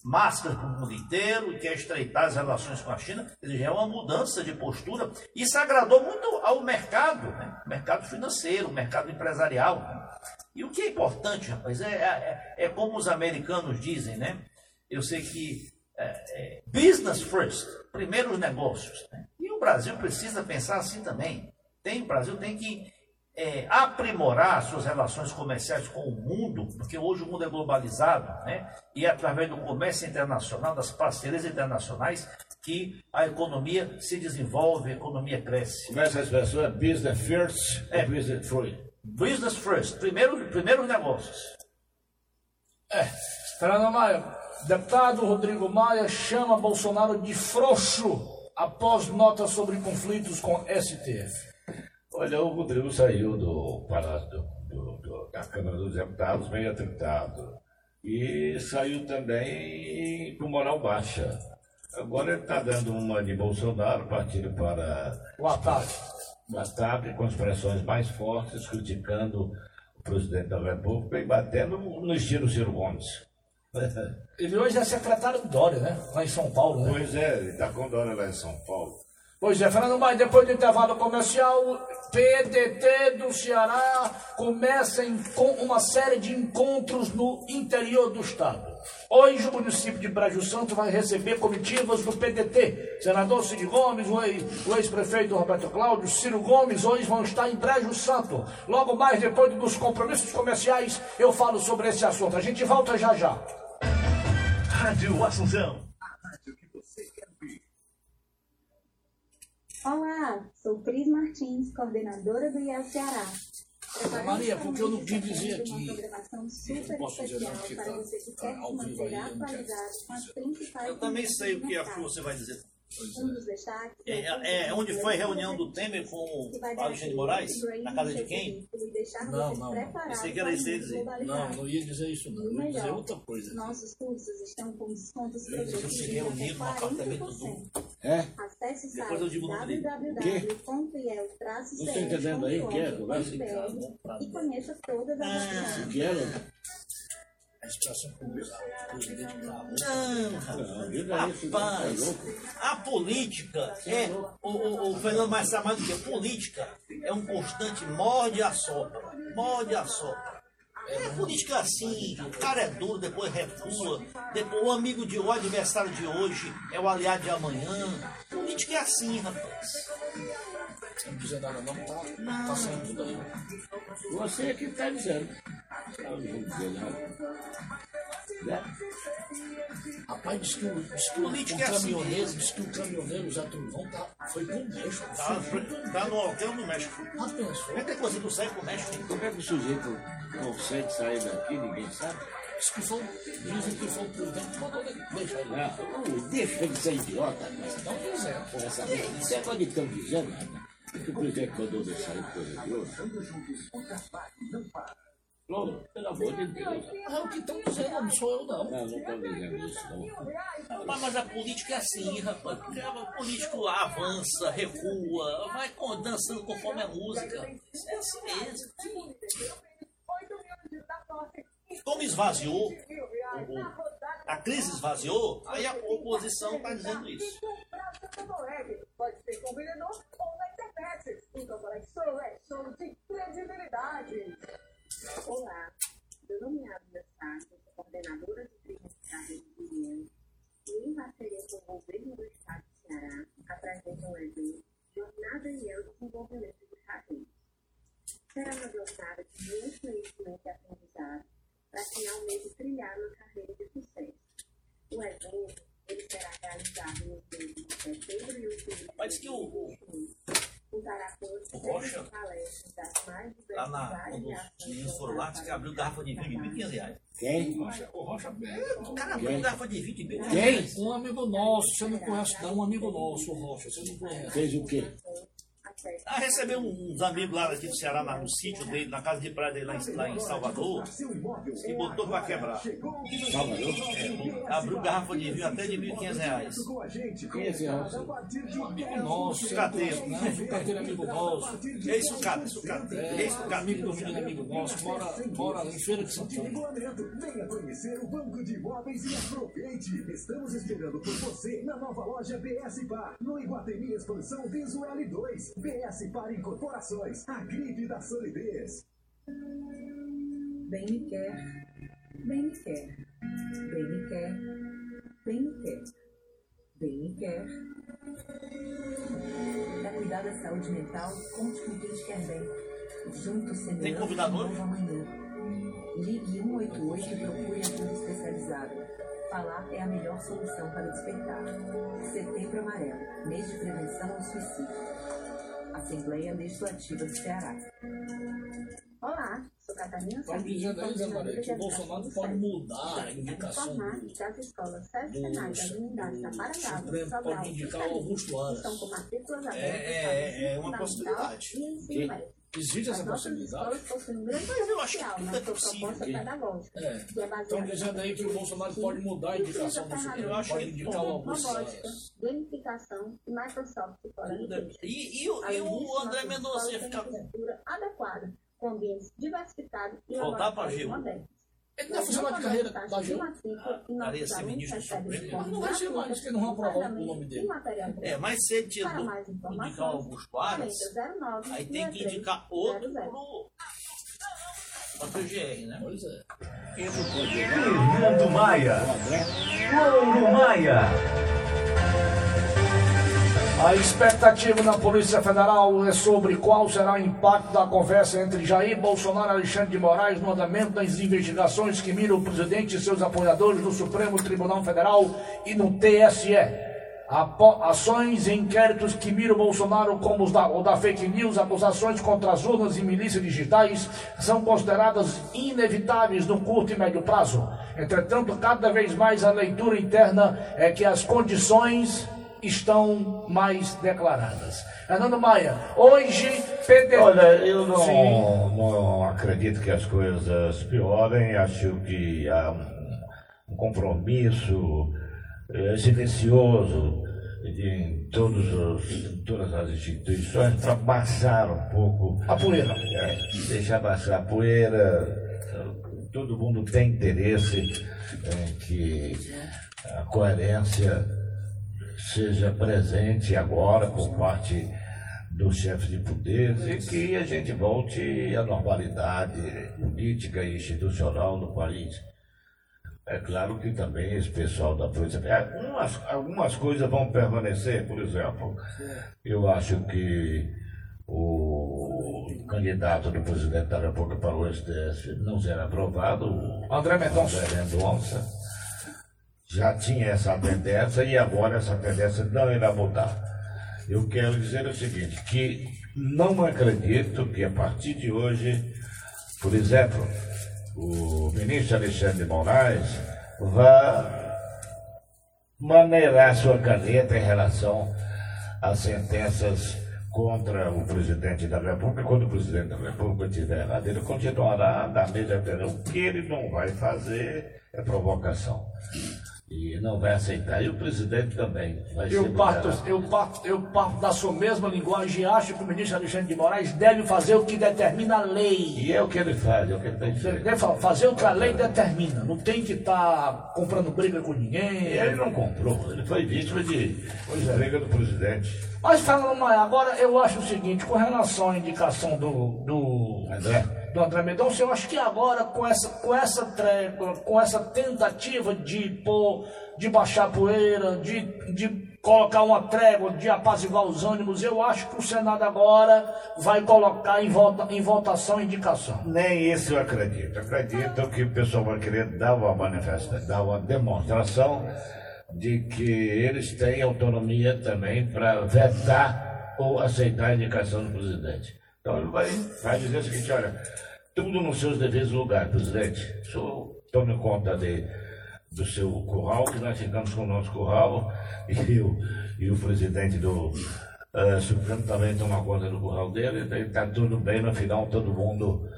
máscaras para o mundo inteiro e quer estreitar as relações com a China. Ele já é uma mudança de postura. Isso agradou muito ao mercado, né? mercado financeiro, mercado empresarial. né? E o que é importante, rapaz, é, é, é como os americanos dizem, né? Eu sei que é, é, business first, primeiro os negócios. né? E o Brasil precisa pensar assim também. Tem, o Brasil tem que é, aprimorar suas relações comerciais com o mundo, porque hoje o mundo é globalizado, né? E é através do comércio internacional, das parcerias internacionais, que a economia se desenvolve, a economia cresce. Como é essa expressão? É business first É. business free? Business first, primeiro, primeiro os negócios. É, Fernando Maia, deputado Rodrigo Maia chama Bolsonaro de frouxo após nota sobre conflitos com STF. Olha, o Rodrigo saiu do do, do- do- da Câmara dos Deputados meio atritado. E saiu também com moral baixa. Agora ele está dando uma de Bolsonaro, partindo para O ataque. O ataque com expressões mais fortes, criticando o presidente da República e batendo no estilo Ciro Gomes. Ele hoje é secretário do Dória, né? Lá em São Paulo, né? Pois é, ele está com Dória lá em São Paulo. Pois é, Fernando Maia, depois do intervalo comercial, PDT do Ceará começa com uma série de encontros no interior do estado. Hoje o município de Brejo Santo vai receber comitivas do PDT. Senador Cid Gomes, o ex- o ex-prefeito Roberto Cláudio, Ciro Gomes, hoje vão estar em Brejo Santo. Logo mais, depois dos compromissos comerciais, eu falo sobre esse assunto. A gente volta já já. Rádio Assunção. Olá, sou Cris Martins, coordenadora do IEL Ceará. Maria, porque eu não quis dizer aqui. programação super posso dizer não, porque tá- tá quer ao vivo aí, eu não quero Eu também sei o que, a, notícias que você vai dizer. Um dos destaques É, é, é onde foi a reunião do Temer com o Alexandre de Moraes? Na casa de quem? Não, não, Pensei que era isso o aí dizer. Não, não ia dizer isso não. O Eu ia dizer outra coisa. nossos cursos estão com descontos Eu de reunir até num apartamento do 40%. É? Acesse o Depois eu site digo o nome dele. www.iel-cs.com.br Não tô entendendo aí, que é? E conheça todas as opções. Que era? A expressão pública, o presidente bravo. Não, rapaz. Tá a política é. O, o, o Fernando mais sabe mais do que política é um constante morde a sopra. Morde a sopra. É política assim, o cara é duro, depois recua, depois o amigo de hoje, o adversário de hoje é o aliado de amanhã. Política é assim, rapaz. Não dizer nada não, tá, tá saindo tudo aí. Você é que está dizendo. Eu não vou dizer nada. Né? Rapaz, diz que o, diz que o, o é assim caminhoneiro, diz que o caminhoneiro Zé Truvão tá, foi pro México. Tá, fugiu. tá no hotel no México. Ah, pensou? Como é que você não sai pro México? Como é que o sujeito consegue sair daqui, ninguém sabe? Diz que foi, dizem que foi o presidente que mandou ele. Deixa ele. Deixa de ser idiota, mas Não dizendo. com essa Isso é coisa de estão dizendo, né? Que o presidente mandou deixar ele coisa de outra. Flor, pelo amor de Deus. É o que estão dizendo, não sou eu não. Não, não estão dizendo isso, não. Mas, mas a política é assim, rapaz. O político avança, recua, vai dançando conforme a música. É assim mesmo. Como esvaziou, a crise esvaziou, aí a oposição está dizendo isso. Pode ser vendedor ou na internet. Então, conexão é show de credibilidade. Olá, meu nome é Abia Sá, sou coordenadora de primeiro do IEL e em parceria com o governo do estado do Ceará, apresenta um evento Jornada IEL Desenvolvimento do Carreiro. Será uma jornada de muito conhecimento e aprendizado para quem almeja trilhar uma carreira de sucesso. O evento ele será realizado nos meses de setembro e outubro. Mas que o- contará com Poxa. excelentes palestras das mais Lá na, quando os meninos foram lá, disse que abriu garrafa de vinho de 1.500 reais. Quem? O Rocha O cara abriu garrafa de vinho de 1.500 Quem? reais. Um amigo nosso, você não conhece, não. Um amigo nosso, o Rocha, você não conhece. Fez o quê? Ah, recebeu uns amigos lá aqui do Ceará, lá no sítio dele, na casa de praia dele lá em, lá em Salvador, e botou pra quebrar. Salvador? Abriu garrafa de vinho até de 1.500 reais. Quem é esse Rocha? Amigo nosso, Sucateiro. né? Sucateiro é amigo nosso. É isso, cara, sucata. É isso, cara. Amigo do menino, amigo nosso, mora, mora em Feira de Santana. Venha conhecer o Banco de Imóveis e aproveite. Estamos esperando por você na nova loja BS Par, no Iguatemi Expansão Visual 2. BS Par Incorporações, a gripe da solidez. Bem me quer, bem me quer, bem me quer, bem me quer, bem me quer. Para cuidar da saúde mental, conte com quem te quer bem. Juntos semeando um novo amanhã. Ligue 188 e procure ajuda especializada. Falar é a melhor solução para despertar. Setembro Amarelo, mês de prevenção ao suicídio. Assembleia Legislativa do Ceará. Estão dizendo aí, Zé Maria, que o Bolsonaro pode mudar a indicação do Supremo, pode e indicar o Augusto Aras. É, é, é uma possibilidade. e. Existe essa possibilidade? um Mas eu acho que na é possível. proposta pedagógica, É. é Estão dizendo aí que o Bolsonaro pode mudar a indicação do Supremo. Eu acho Pode indicar o Augusto robótica, Aras. gamificação e Microsoft é-. E, e, o- e André Mendonça ia ficar uma com. adequada, com ambientes diversificados e Voltar Gil. modernos. Ele não vai fazer uma carreira da de Gil? matrícula e Cara, nossos ia ser ministro do Supremo. de Não vai ser mais, que não vão aprovar o nome dele. É, mas se ele tinha Para mais indicar o informações, Augusto Aras, 4009 aí tem que 63 indicar outro 00. pro. pra PGR, né? Pois é. Fernando Maia. Louro Maia. A expectativa na Polícia Federal é sobre qual será o impacto da conversa entre Jair Bolsonaro e Alexandre de Moraes no andamento das investigações que miram o presidente e seus apoiadores no Supremo Tribunal Federal e no TSE. Ações e inquéritos que miram Bolsonaro como os da, o da fake news, acusações contra as urnas e milícias digitais são consideradas inevitáveis no curto e médio prazo. Entretanto, cada vez mais a leitura interna é que as condições estão mais declaradas. Fernando Maia, hoje PD... Olha, eu não, Sim. não acredito que as coisas piorem. Acho que há um, um compromisso eh, silencioso de todos os, todas as instituições para baixar um pouco A poeira. é, deixar baixar a poeira. Todo mundo tem interesse em que a coerência seja presente agora por parte dos chefes de poder e que a gente volte à normalidade política e institucional no país. É claro que também esse pessoal da Polícia algumas, algumas coisas vão permanecer, por exemplo, eu acho que o candidato do presidente da República para o STF não será aprovado, o André Mendonça. André Mendonça já tinha essa tendência e agora essa tendência não irá mudar. Eu quero dizer o seguinte, que não acredito que a partir de hoje, por exemplo, o ministro Alexandre de Moraes vá maneirar sua caneta em relação às sentenças contra o presidente da República. Quando o presidente da República tiver errado, ele continuará da mesma maneira. O que ele não vai fazer é provocação. E não vai aceitar. E o presidente também vai ser Eu parto, eu, parto, eu parto da sua mesma linguagem e acho que o ministro Alexandre de Moraes deve fazer o que determina a lei. E é o que ele faz, é o que ele tem Ele feito. deve fa- fazer o que a lei determina. Não tem que estar comprando briga com ninguém. E ele não comprou, ele foi vítima de briga do presidente. Mas falando agora eu acho o seguinte, com relação à indicação do, do, André. do André Mendonça, eu acho que agora com essa, com essa trégua, com essa tentativa de pôr, de baixar a poeira, de, de colocar uma trégua, de apaziguar os ânimos, eu acho que o Senado agora vai colocar em, vota, em votação a indicação. Nem isso eu acredito. Acredito que o pessoal vai querer dar uma manifestação, dar uma demonstração de que eles têm autonomia também para vetar ou aceitar a indicação do presidente. Então ele vai, vai dizer o seguinte, olha, tudo nos seus devidos lugares, presidente. O senhor tome conta de, do seu curral, que nós ficamos com o nosso curral, e o, e o presidente do uh, Supremo também toma conta do curral dele, está tudo bem, no final todo mundo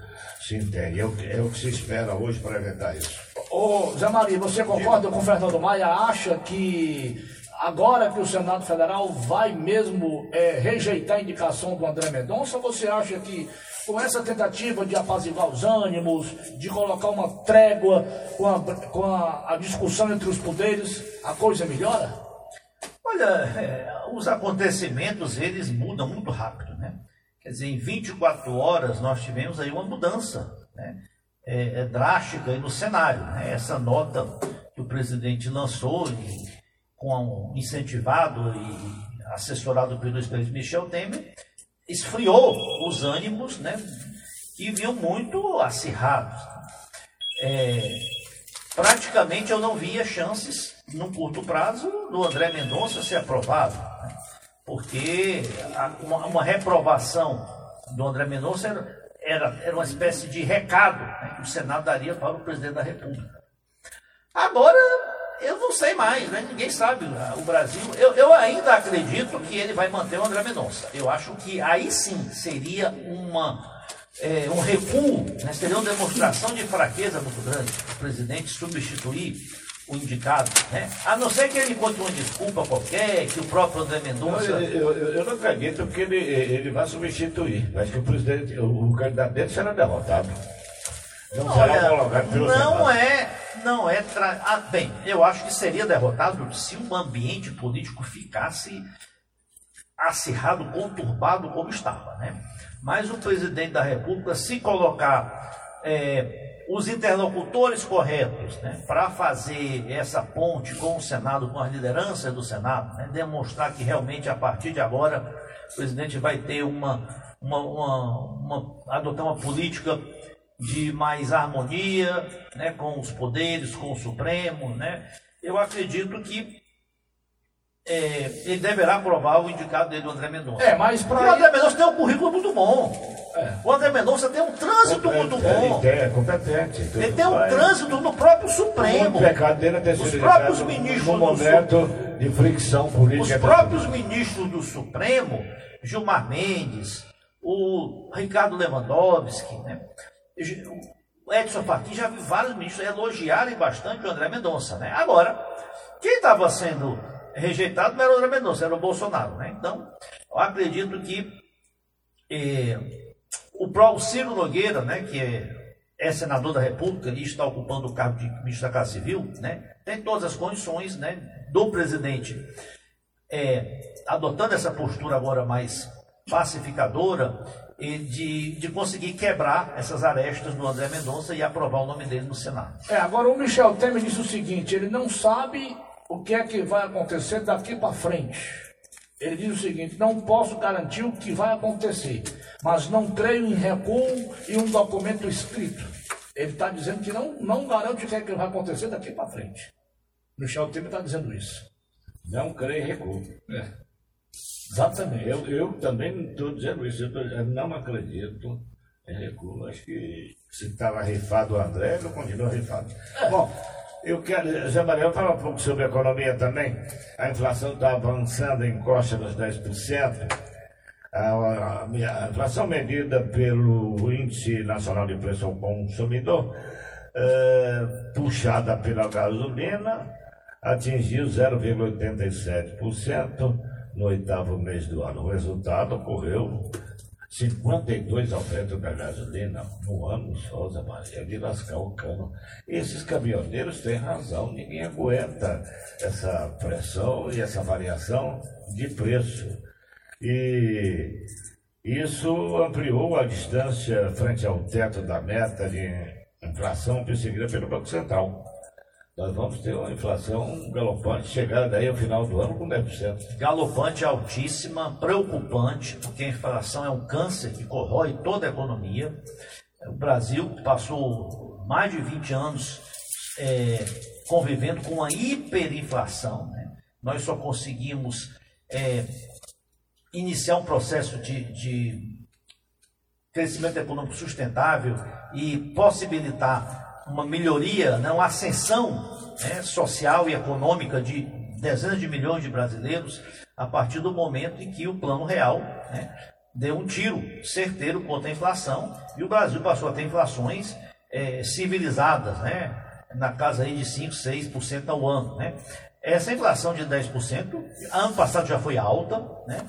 se entende. É o, é o que se espera hoje para evitar isso. Ô, Zé Maria, você concorda com o Fernando Maia? Acha que agora que o Senado Federal vai mesmo é, rejeitar a indicação do André Mendonça, você acha que com essa tentativa de apaziguar os ânimos, de colocar uma trégua com a, com a, a discussão entre os poderes, a coisa melhora? Olha, é, os acontecimentos, eles mudam muito rápido, né? Quer dizer, em 24 horas nós tivemos aí uma mudança, né? É, é drástica no cenário, né? Essa nota que o presidente lançou, e, com incentivado e assessorado pelo ex-presidente Michel Temer, esfriou os ânimos, né? Que vinham muito acirrados. É, praticamente eu não via chances, no curto prazo, do André Mendonça ser aprovado. né? Porque uma, uma reprovação do André Mendonça era, era, era uma espécie de recado né, o Senado daria para o presidente da República. Agora, eu não sei mais, né? ninguém sabe. ah, O Brasil, eu, eu ainda acredito que ele vai manter o André Mendonça. Eu acho que aí sim seria uma, é, um recuo, né? seria uma demonstração de fraqueza muito grande o presidente substituir o indicado. Né? A não ser que ele encontre uma desculpa qualquer, que o próprio André Mendonça. Eu, eu- eu- não acredito que ele, ele vai substituir. Acho que o presidente, o, o candidato dele será derrotado. Não será Olha, não é, não é. Tra... Ah, bem, eu acho que seria derrotado se o ambiente político ficasse acirrado, conturbado como estava, né? Mas o presidente da República, se colocar é, os interlocutores corretos, né, para fazer essa ponte com o Senado, com as lideranças do Senado, né, demonstrar que realmente a partir de agora o presidente vai ter uma, uma, uma, uma- adotar uma política de mais harmonia, né, com os poderes, com o Supremo, né? Eu acredito que é, ele deverá aprovar o indicado dele, o André Mendonça. É, mas pra o André Mendonça tem um currículo muito bom. O André Mendonça tem um trânsito muito bom. Ele é competente. Ele tem um trânsito no próprio Supremo. O pecado dele é ter Os próprios ministros no do momento de fricção Os política. próprios ministros do Supremo, Gilmar Mendes, o Ricardo Lewandowski, né? O Edson Fachin, já vi vários ministros elogiarem bastante o André Mendonça. Né? Agora, quem estava sendo rejeitado não era o André Mendonça, era o Bolsonaro. Né? Então, eu acredito que eh, o próprio Ciro Nogueira, né, que é, é senador da República e está ocupando o cargo de ministro da Casa Civil, né, tem todas as condições né, do presidente é, adotando essa postura agora mais pacificadora e de, de conseguir quebrar essas arestas do André Mendonça e aprovar o nome dele no Senado. É, agora o Michel Temer disse o seguinte: ele não sabe o que é que vai acontecer daqui para frente. Ele diz o seguinte: não posso garantir o que vai acontecer, mas não creio em recuo e um documento escrito. Ele está dizendo que não, não garante o que é que vai acontecer daqui para frente. Michel Temer está dizendo isso. Não creio em recuo. Exatamente. Eu, eu também estou dizendo isso. Eu, tô- eu não acredito em recuo. Acho que se estava rifado o André, eu continuo rifado. Bom, eu quero, Zé Maria, falar um pouco sobre a economia também. A inflação está avançando em costa dos 10%. A, a- a inflação medida pelo Índice Nacional de Preço ao Consumidor, eh, puxada pela gasolina, atingiu 0,87% no oitavo mês do ano. O resultado ocorreu 52 aumentos da gasolina no ano só, Zé Maria, de lascar o cano. Esses caminhoneiros têm razão, ninguém aguenta essa pressão e essa variação de preço. E isso ampliou a distância frente ao teto da meta de inflação perseguida pelo Banco Central. Nós vamos ter uma inflação galopante chegada daí ao final do ano com 10%. Galopante, altíssima, preocupante, porque a inflação é um câncer que corrói toda a economia. O Brasil passou mais de 20 anos é, convivendo com uma hiperinflação. né? Nós só conseguimos é, iniciar um processo de, de crescimento econômico sustentável e possibilitar uma melhoria, né, uma ascensão né, social e econômica de dezenas de milhões de brasileiros a partir do momento em que o plano real né, deu um tiro certeiro contra a inflação e o Brasil passou a ter inflações é, civilizadas, né, na casa aí de 5, 6% ao ano. Né. Essa inflação de 10%, ano passado já foi alta, né,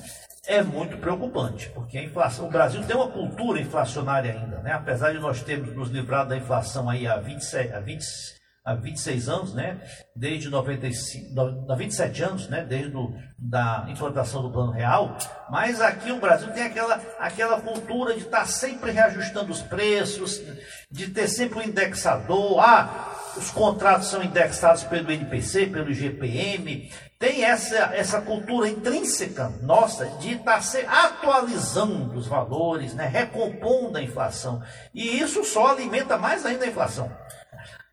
é muito preocupante, porque a inflação, o Brasil tem uma cultura inflacionária ainda, né? apesar de nós termos nos livrado da inflação aí há 27, há 20, há 26 anos, né? desde 95, há 27 anos, né? desde do, da implantação do Plano Real, mas aqui o Brasil tem aquela, aquela cultura de estar sempre reajustando os preços, de ter sempre um indexador, ah, os contratos são indexados pelo NPC, pelo GPM, tem essa, essa cultura intrínseca nossa de estar se atualizando os valores, né, recompondo a inflação. E isso só alimenta mais ainda a inflação.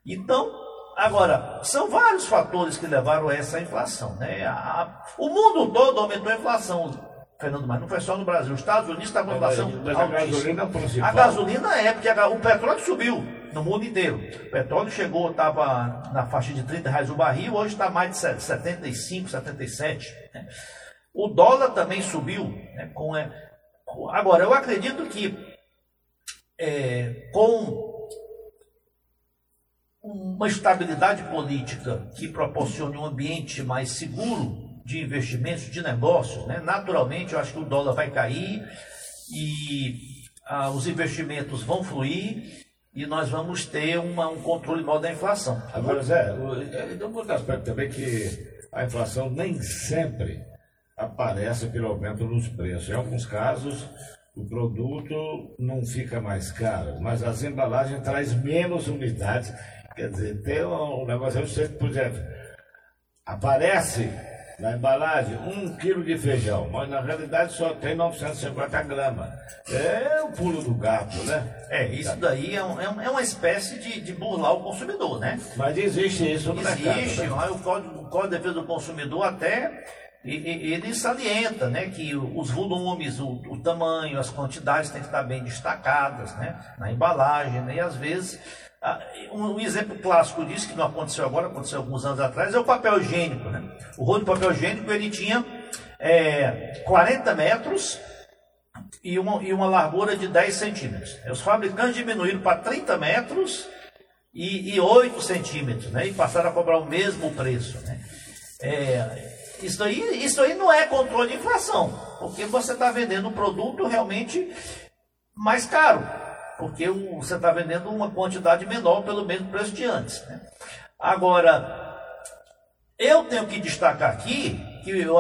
Então, agora, são vários fatores que levaram a essa inflação. Né? A, o mundo todo aumentou a inflação. Fernando, mas não foi só no Brasil. Os Estados Unidos está com inflação Mas a gasolina é principal. A gasolina é, porque a, o petróleo subiu no mundo inteiro. O petróleo chegou, estava na faixa de 30 reais o barril, hoje está mais de 75, 77. Né? O dólar também subiu. Né? Com, é, com- agora, eu acredito que é, com uma estabilidade política que proporcione um ambiente mais seguro de investimentos, de negócios, né? naturalmente eu acho que o dólar vai cair e ah, os investimentos vão fluir e nós vamos ter uma- um controle maior da inflação. Agora, Zé, o- eh, tem um outro aspecto também que a inflação nem sempre aparece pelo aumento nos preços. Em alguns casos, o produto não fica mais caro, mas as embalagens traz menos unidades. Quer dizer, tem um negócio, eu sei por exemplo, aparece na embalagem um quilo de feijão, mas na realidade só tem 950 gramas. É o pulo do gato, né? É, isso daí é, um- é um- é uma espécie de, de burlar o consumidor, né? Mas existe isso no mercado. Existe, né? o Código, o Código de Defesa do Consumidor até ele salienta né, que os volumes, o, o tamanho, as quantidades têm que estar bem destacadas né, na embalagem, né, e às vezes. Ah, Um, exemplo clássico disso, que não aconteceu agora, aconteceu alguns anos atrás, é o papel higiênico. Né? O rolo de papel higiênico ele tinha é, 40 metros e uma, e uma largura de 10 centímetros. Os fabricantes diminuíram para 30 metros e, e 8 centímetros, né? E passaram a cobrar o mesmo preço, né? É, isso, aí, isso aí não é controle de inflação, porque você está vendendo um produto realmente mais caro, porque você está vendendo uma quantidade menor pelo mesmo preço de antes. né? Agora, eu tenho que destacar aqui que eu-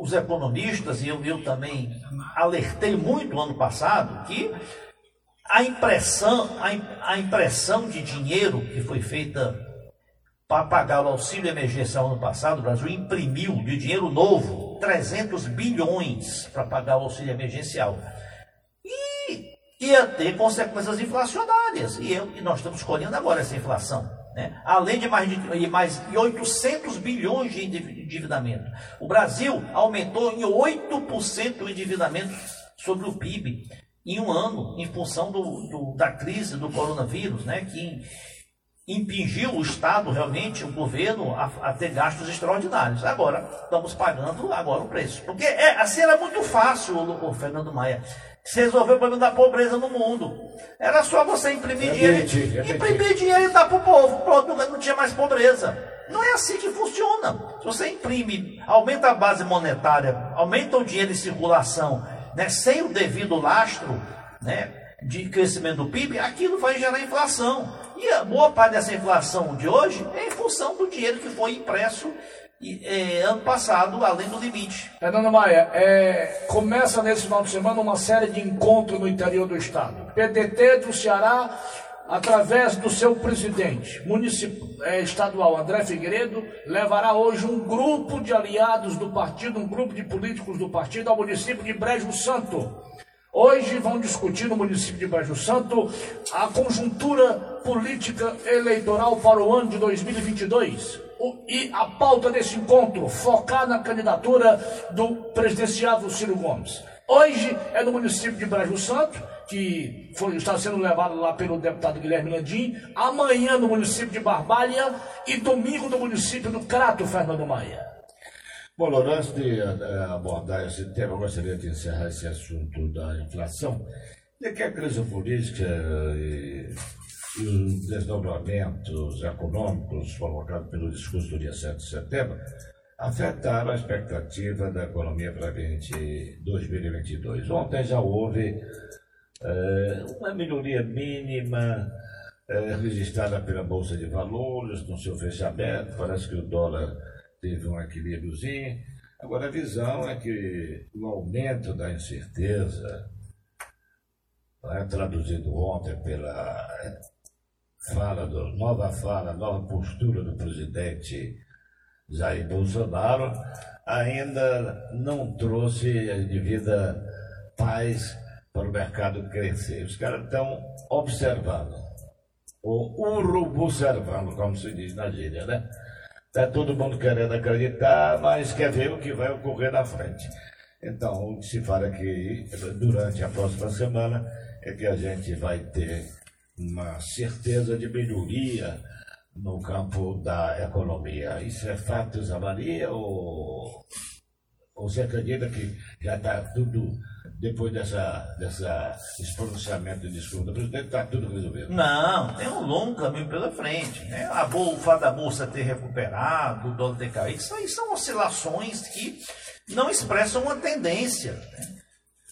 os economistas, e eu, eu também alertei muito ano passado, que a impressão, a, a impressão de dinheiro que foi feita para pagar o auxílio emergencial ano passado, o Brasil imprimiu de dinheiro novo 300 bilhões para pagar o auxílio emergencial. Ia ter consequências inflacionárias. E, eu- e nós estamos colhendo agora essa inflação. né? Além de mais de mais de 800 bilhões de endiv- endividamento. O Brasil aumentou em 8% o endividamento sobre o PIB em um ano, em função do, do- da crise do coronavírus, né? que impingiu o Estado, realmente, o governo, a, a ter gastos extraordinários. Agora, estamos pagando agora o preço. Porque é, assim era muito fácil, o, o Fernando Maia, se resolver o problema da pobreza no mundo. Era só você imprimir dinheiro, repete. imprimir dinheiro e dar para o povo. Pronto, não tinha mais pobreza. Não é assim que funciona. Se você imprime, aumenta a base monetária, aumenta o dinheiro em circulação, né, sem o devido lastro, né, de crescimento do PIB, aquilo vai gerar inflação. E a boa parte dessa inflação de hoje é em função do dinheiro que foi impresso eh, ano passado, além do limite. Fernando Maia, é, começa nesse final de semana uma série de encontros no interior do estado. PDT do Ceará, através do seu presidente municip- é, estadual, André Figueiredo, levará hoje um grupo de aliados do partido, um grupo de políticos do partido ao município de Brejo Santo. Hoje vão discutir no município de Brejo Santo a conjuntura política eleitoral para o ano de 2022. o- e a pauta desse encontro focar na candidatura do presidenciável Ciro Gomes. Hoje é no município de Brejo Santo, que foi, está sendo levado lá pelo deputado Guilherme Landim, amanhã no município de Barbalha e domingo no município do Crato, Fernando Maia. Bom, Laura, antes de eh, abordar esse tema, eu gostaria de encerrar esse assunto da inflação. De que a crise política e, e os desdobramentos econômicos provocados pelo discurso do dia 7 de setembro afetaram a expectativa da economia para 20 2022. Ontem já houve eh, uma melhoria mínima eh, registrada pela Bolsa de Valores no seu fechamento. Parece que o dólar teve um equilíbriozinho. Agora, a visão é que o aumento da incerteza, né, traduzido ontem pela eh, fala do, nova fala, nova postura do presidente Jair Bolsonaro, ainda não trouxe a devida paz para o mercado crescer. Os caras estão observando, ou urubu-observando, como se diz na gíria, né? Está todo mundo querendo acreditar, mas quer ver o que vai ocorrer na frente. Então, o que se fala aqui durante a próxima semana é que a gente vai ter uma certeza de melhoria no campo da economia. Isso é fato, Zé Maria, ou, ou você acredita que já está tudo, depois dessa, dessa, desse pronunciamento do discurso do presidente, está tudo resolvido? Não, tem um longo caminho pela frente. Né? A bol- o fato da bolsa ter recuperado, o dólar ter caído, isso aí são oscilações que não expressam uma tendência. né?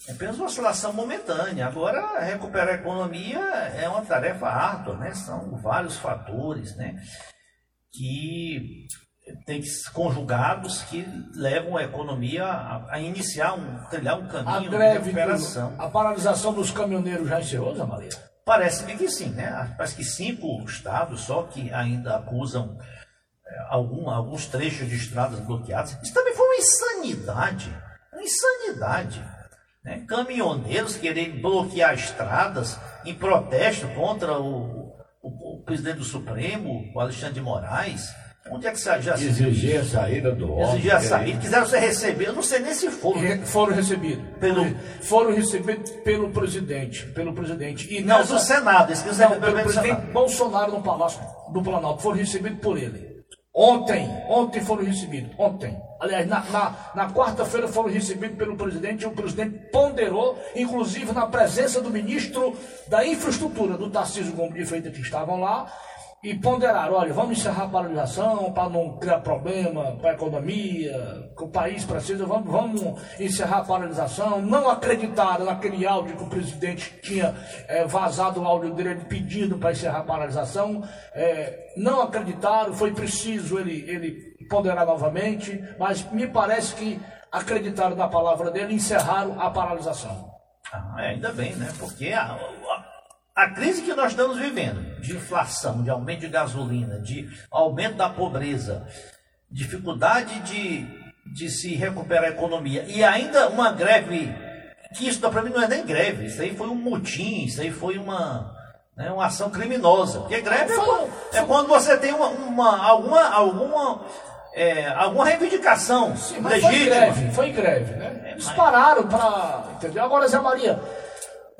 É apenas uma oscilação momentânea. Agora, recuperar a economia é uma tarefa árdua, né? São vários fatores, né? Que tem conjugados que levam a economia a, a iniciar um, trilhar um A caminho de greve, recuperação. do- a paralisação dos caminhoneiros já encerrou, Zé Maria? Parece-me que sim, né? Parece que cinco estados só que ainda acusam é, algum- alguns trechos de estradas bloqueadas. Isso também foi uma insanidade. Uma insanidade. Né? Caminhoneiros quererem bloquear estradas em protesto contra o, o- o presidente do Supremo, o Alexandre de Moraes. Onde é que você já se Exigir a saída do homem. Exigir a saída, quiseram ser recebidos, eu não sei nem se foram. Re- Foram recebidos. Pelo- Foram recebidos pelo presidente. Pelo presidente. E Não, nessa- do Senado, eles quiseram Não, pelo pelo presidente Senado. Bolsonaro no Palácio do Planalto. Foram recebidos por ele. Ontem, ontem foram recebidos. Ontem. Aliás, na, na, na quarta-feira foram recebidos pelo presidente e o presidente ponderou, inclusive na presença do ministro da Infraestrutura, do Tarcísio Gomes de Freitas, que estavam lá, e ponderaram, olha, vamos encerrar a paralisação para não criar problema para a economia, que o país precisa, vamos, vamos encerrar a paralisação. Não acreditaram naquele áudio que o presidente tinha eh, vazado o áudio dele pedindo para encerrar a paralisação. Eh, não acreditaram, foi preciso ele, ele ponderar novamente, mas me parece que acreditaram na palavra dele e encerraram a paralisação. Ah, é, ainda bem, né? Porque a, a, crise que nós estamos vivendo, de inflação, de aumento de gasolina, de aumento da pobreza, dificuldade de, de se recuperar a economia e ainda uma greve, que isso para mim não é nem greve, isso aí foi um motim, isso aí foi uma, né, uma ação criminosa. Porque greve é quando, é quando você tem uma, uma- alguma, alguma, é, alguma reivindicação foi legítima. greve, foi greve, né? Eles pararam para. Entendeu? Agora, Zé Maria,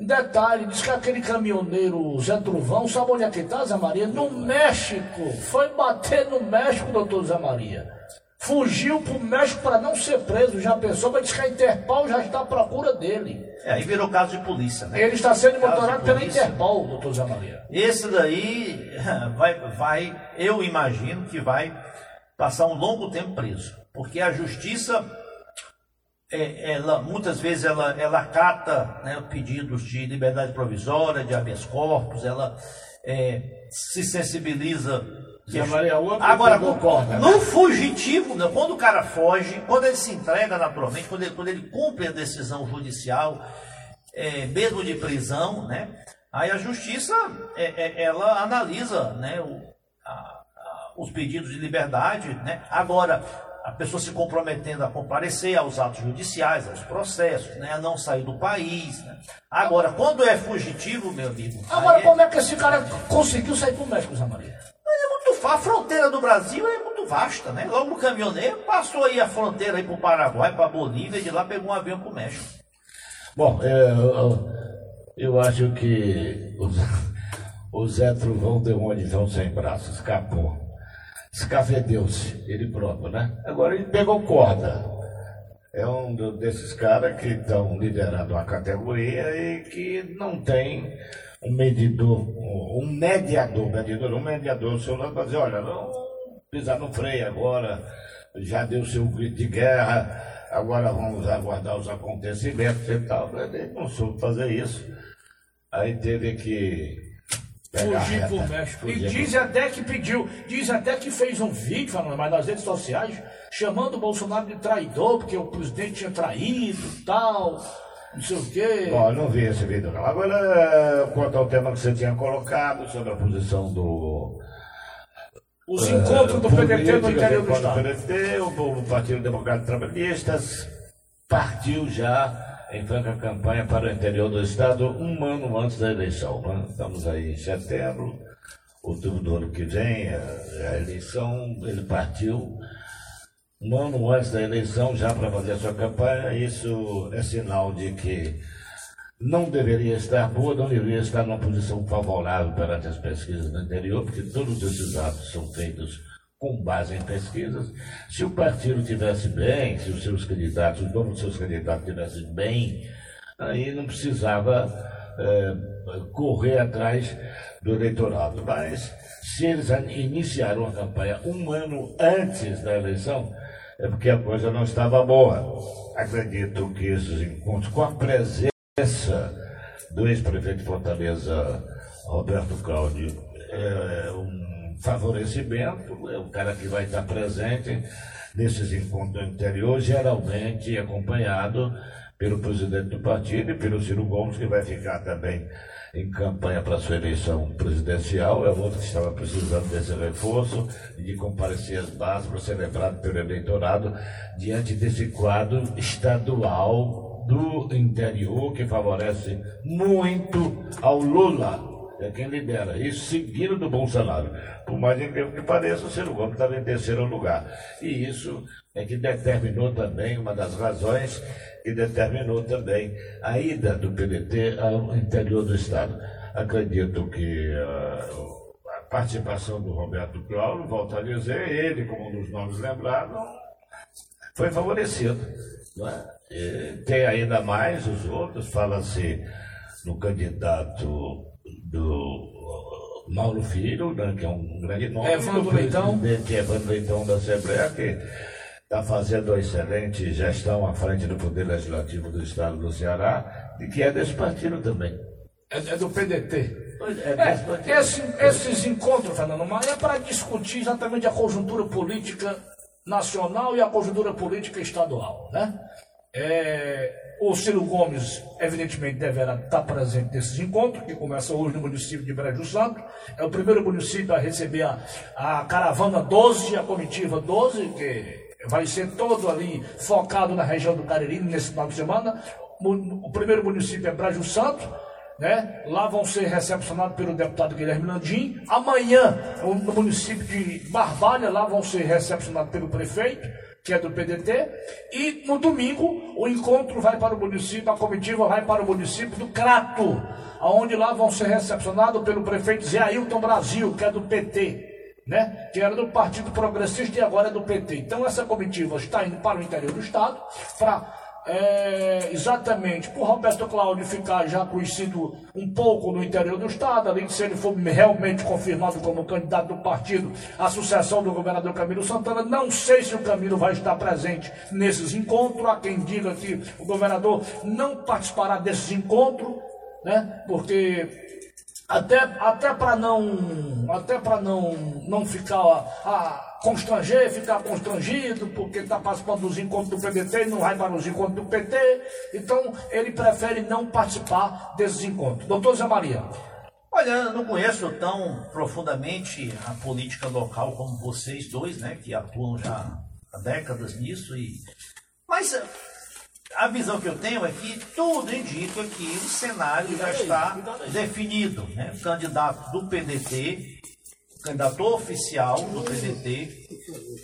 detalhe, diz que aquele caminhoneiro Zé Truvão, sabe onde é que tá, Zé Maria? No México. Foi bater no México, doutor Zé Maria. Fugiu pro México para não ser preso, já pensou, mas diz que a Interpol já está à procura dele. É, aí virou caso de polícia, né? Ele está sendo monitorado pela. Interpol, doutor Zé Maria. Esse daí vai, vai, eu imagino que vai passar um longo tempo preso, porque a justiça, é, ela muitas vezes ela, ela acata né, pedidos de liberdade provisória, de habeas corpus, ela é, se sensibiliza. Zé Maria, outro Agora, pegou no, né? fugitivo, né, quando o cara foge, quando ele se entrega naturalmente, quando ele, quando ele cumpre a decisão judicial, é, mesmo de prisão, né? Aí a justiça é, é, ela analisa, né, o- a- a- os pedidos de liberdade, né? Agora a pessoa se comprometendo a comparecer aos atos judiciais, aos processos, né, a não sair do país. Né? Agora, quando é fugitivo, meu amigo, Agora, é- como é que esse cara conseguiu sair pro México, Zé Maria? mas é muito fácil. A fronteira do Brasil é muito afasta, né? Logo o caminhoneiro passou aí a fronteira aí pro Paraguai, pra Bolívia, e de lá pegou um avião pro México. Bom, é, eu, eu acho que o, o Zé Trovão deu um anisão sem braço, escapou. Escafedeu-se, ele próprio, né? Agora ele pegou corda. É um desses caras que estão liderando a categoria e que não tem um medidor, um mediador, um mediador, o seu lado para dizer, olha, não pisar no freio agora, já deu seu grito de guerra, agora vamos aguardar os acontecimentos e tal. Ele não soube fazer isso. Aí teve que Fugir pro México. E diz até que pediu, diz até que fez um vídeo, mas nas redes sociais, chamando o Bolsonaro de traidor, porque o presidente tinha traído tal, não sei o quê. Bom, eu não vi esse vídeo não. Agora, quanto ao tema que você tinha colocado sobre a posição do. Os eh, encontros do PDT no interior do Estado. PDT, o, o Partido Democrata Trabalhistas partiu já em franca campanha para o interior do Estado um ano antes da eleição. né? Estamos aí em setembro, outubro do ano que vem, a, a eleição, ele partiu um ano antes da eleição já para fazer a sua campanha. Isso é sinal de que não deveria estar boa, não deveria estar numa posição favorável perante as pesquisas no interior, porque todos esses atos são feitos com base em pesquisas. Se o partido tivesse bem, se os seus candidatos, os donos dos seus candidatos tivessem bem, aí não precisava eh, correr atrás do eleitorado. Mas se eles iniciaram a campanha um ano antes da eleição, é porque a coisa não estava boa. Acredito que esses encontros, com a presença do ex-prefeito de Fortaleza, Roberto Cláudio, é um favorecimento, é um cara que vai estar presente nesses encontros no interior, geralmente acompanhado pelo presidente do partido e pelo Ciro Gomes, que vai ficar também em campanha para sua eleição presidencial. É outro que estava precisando desse reforço e de comparecer às bases para ser lembrado pelo eleitorado diante desse quadro estadual do interior que favorece muito ao Lula. É quem lidera. Isso seguido do Bolsonaro. Por mais incrível que pareça, o Ciro Gomes estava em terceiro lugar. E isso é que determinou também, uma das razões que determinou também a ida do PDT ao interior do Estado. Acredito que ah, a participação do Roberto Cláudio, volto a dizer, ele, como um dos nomes lembrados, foi favorecido. é? Tem ainda mais os outros, fala-se no candidato do Mauro Filho, né, que é um grande nome, Evandro do Leitão. Evandro Leitão da Assembleia, que está fazendo uma excelente gestão à frente do Poder Legislativo do Estado do Ceará, e que é desse partido também. É, é do PDT. É. É, esse- esses encontros, Fernando Maia, é para discutir exatamente a conjuntura política nacional e a conjuntura política estadual. Né? É, o Ciro Gomes, evidentemente, deverá estar presente nesses encontros, que começam hoje no município de Brejo Santo. É o primeiro município a receber a, a caravana 12, a comitiva 12, que vai ser todo ali focado na região do Cariri nesse final de semana. O primeiro município é Brejo Santo, né? Lá vão ser recepcionados pelo deputado Guilherme Landim. Amanhã, no município de Barbalha, lá vão ser recepcionados pelo prefeito, que é do PDT. E no domingo, o encontro vai para o município, a comitiva vai para o município do Crato, aonde lá vão ser recepcionados pelo prefeito Zé Ailton Brasil, que é do PT. Né? que era do Partido Progressista e agora é do PT. Então essa comitiva está indo para o interior do Estado para é, exatamente por Roberto Cláudio ficar já conhecido um pouco no interior do Estado, além de se ele for realmente confirmado como candidato do partido à sucessão do governador Camilo Santana, não sei se o Camilo vai estar presente nesses encontros. Há quem diga que o governador não participará desses encontros, né? porque até, até para não até para não não ficar a constranger, ficar constrangido porque está participando dos encontros do PDT e não vai para os encontros do PT, então ele prefere não participar desses encontros. Doutor Zé Maria. Olha, eu não conheço tão profundamente a política local como vocês dois, né, que atuam já há décadas nisso e mas a visão que eu tenho é que tudo indica que o cenário já está definido, né? O candidato do PDT candidato oficial do PDT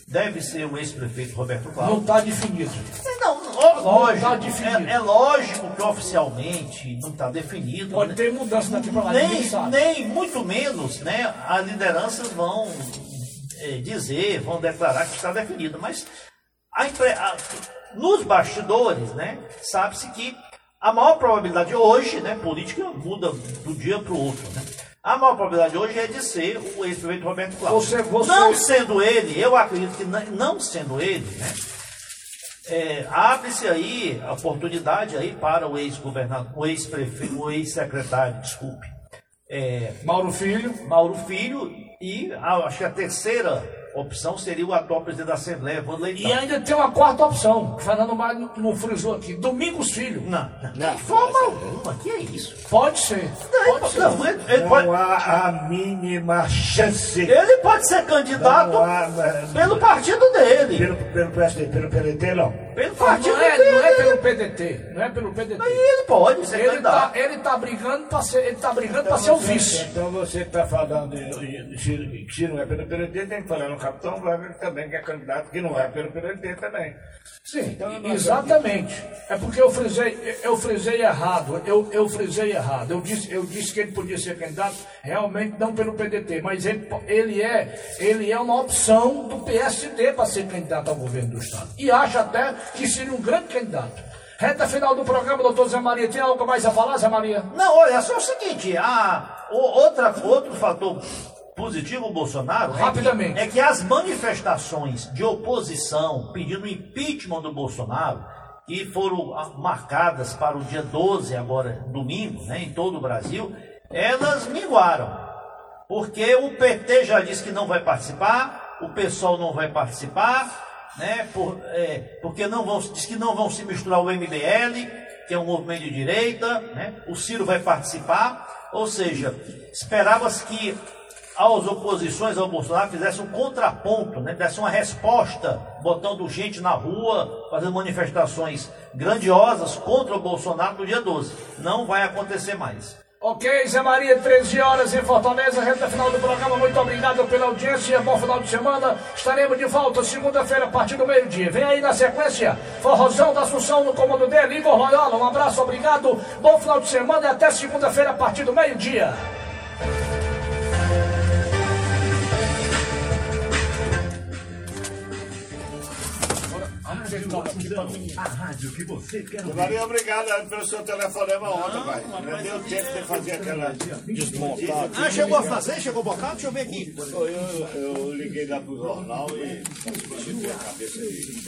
deve ser o ex-prefeito Roberto Cláudio. Não está definido. Não, lógico. tá definido. é, é lógico que oficialmente não está definido. Pode né? ter mudança daqui para lá, nem, nem muito menos, né? As lideranças vão eh, dizer, vão declarar que está definido, mas a a- nos bastidores, né? Sabe-se que a maior probabilidade hoje, né? Política muda do dia para o outro, né? A maior probabilidade hoje é de ser o ex-prefeito Roberto Cláudio. Você- você- Não sendo ele, eu acredito que não- sendo ele, né? É, abre-se aí a oportunidade aí para o ex-governador, o ex-prefeito, o ex-secretário, desculpe, é, Mauro Filho. Mauro Filho e a- acho que a terceira opção seria o atual presidente da Assembleia, Evandro Leitão. E ainda tem uma quarta opção. O Fernando Maio não- não frisou aqui. Domingos Filho. Não, não, de forma alguma, que é isso? Pode ser. Pode ser. Não, ele, ele pode, Não há a mínima chance. ele pode ser candidato Não há, mas- pelo partido dele, Pelo, pelo PSD, pelo PDT, não. Pelo partido Não é, dele. não é pelo PDT. Não é pelo PDT. Aí ele pode ser Ele candidato. tá, ele tá brigando para ser, ele tá brigando para ser o vice. Então você está falando, de- de- se, não é pelo PDT, tem que falar no Capitão Wagner também, que é candidato que não é pelo PDT também. Sim, Então, exatamente. É porque eu frisei, eu frisei errado. Eu, eu frisei errado. Eu disse, eu disse que ele podia ser candidato realmente não pelo PDT, mas ele, ele é, ele é uma opção do PSD para ser candidato ao governo do estado. E acho até que seria um grande candidato. Reta final do programa, doutor Zé Maria, tem algo mais a falar, Zé Maria? Não, olha, só o seguinte, a, outra, outro fator positivo do Bolsonaro é que- Rapidamente. É, que, as manifestações de oposição pedindo o impeachment do Bolsonaro, que foram marcadas para o dia 12, agora domingo, né, em todo o Brasil, elas minguaram. Porque o PT já disse que não vai participar, o PSOL não vai participar, né? Por, é, porque não vão, diz que não vão se misturar o MBL, que é um movimento de direita, né? O Ciro vai participar, ou seja, esperava-se que as oposições ao Bolsonaro fizessem um contraponto, né? desse uma resposta, botando gente na rua, fazendo manifestações grandiosas contra o Bolsonaro no dia 12. Não vai acontecer mais. Ok, Zé Maria, 13 horas em Fortaleza, reta final do programa. Muito obrigado pela audiência. Bom final de semana. Estaremos de volta segunda-feira a partir do meio-dia. Vem aí na sequência, Forrozão da Assunção no comando dele, Igor Loyola. Um abraço, obrigado. Bom final de semana e até segunda-feira a partir do meio-dia. A rádio que você quer ouvir. Maria, obrigado pelo seu telefonema ontem, pai. Não deu tempo de fazer aquela desmontada. Ah, chegou a fazer? Chegou a botar? Deixa eu ver aqui. Eu, eu, eu liguei lá pro jornal e esqueci a cabeça de.